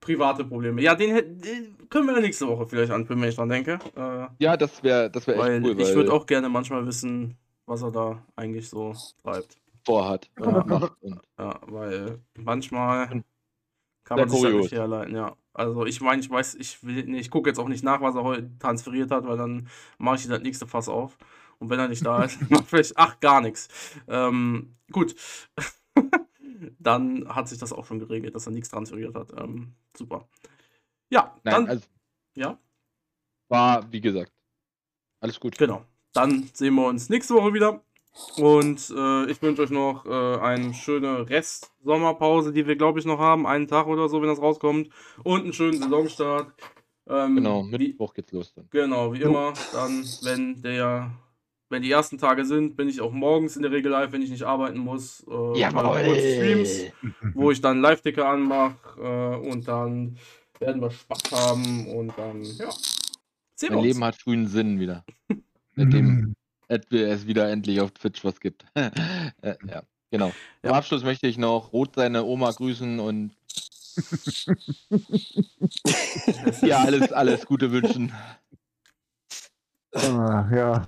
B: private Probleme. Ja, den, den können wir ja nächste Woche vielleicht anführen, wenn ich dran denke. Äh,
C: Ja, das wäre das wär echt
B: weil
C: cool,
B: ich würde auch gerne manchmal wissen, was er da eigentlich so treibt.
C: vorhat.
B: Ja.
C: macht und
B: Ja, weil manchmal kann man sich das
C: kurios.
B: nicht herleiten, ja. Also ich meine, ich weiß, ich will, nee, ich gucke jetzt auch nicht nach, was er heute transferiert hat, weil dann mache ich das nächste Fass auf. Und wenn er nicht da ist, macht vielleicht, ach, gar nichts. Ähm, gut. dann hat sich das auch schon geregelt, dass er nichts transferiert hat. Ähm, super. Ja,
C: Nein,
B: dann,
C: also
B: ja,
C: war, wie gesagt, alles gut.
B: genau. Dann sehen wir uns nächste Woche wieder. Und äh, ich wünsche euch noch äh, eine schöne Rest-Sommerpause, die wir, glaube ich, noch haben. Einen Tag oder so, wenn das rauskommt. Und einen schönen Saisonstart. Ähm,
C: Genau,
B: wie,
C: Mittwoch geht's los dann.
B: genau, wie immer. Dann, wenn der, wenn die ersten Tage sind, bin ich auch morgens in der Regel live, wenn ich nicht arbeiten muss. Äh, kurz Streams, wo ich dann Live-Ticker anmache. Äh, und dann werden wir Spaß haben. Und dann, ja. Sehen wir
C: Mein
B: uns.
C: Leben hat frühen Sinn wieder. Seitdem es wieder endlich auf Twitch was gibt. äh, ja, genau. Zum
B: Ja.
C: Abschluss möchte ich noch Rot seine Oma grüßen und ja, alles, alles Gute wünschen.
D: Ah, ja.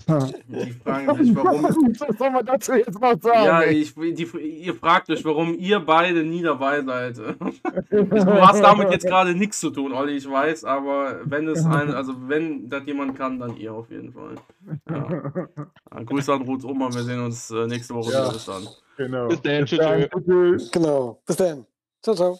B: Die fragen sich, warum
D: Was soll man dazu jetzt noch sagen?
B: Ja, ich, die, ihr fragt euch, warum ihr beide nie dabei seid. Du hast damit jetzt gerade nichts zu tun, Olli, ich weiß, aber wenn es ein, also wenn das jemand kann, dann ihr auf jeden Fall. Ja. Grüße an Ruths Oma, wir sehen uns äh, nächste Woche
D: Ja.
B: wieder. Bis dann.
D: Genau.
C: Bis tschüss.
D: Danke, tschüss.
E: Genau. Bis dann. Ciao, ciao.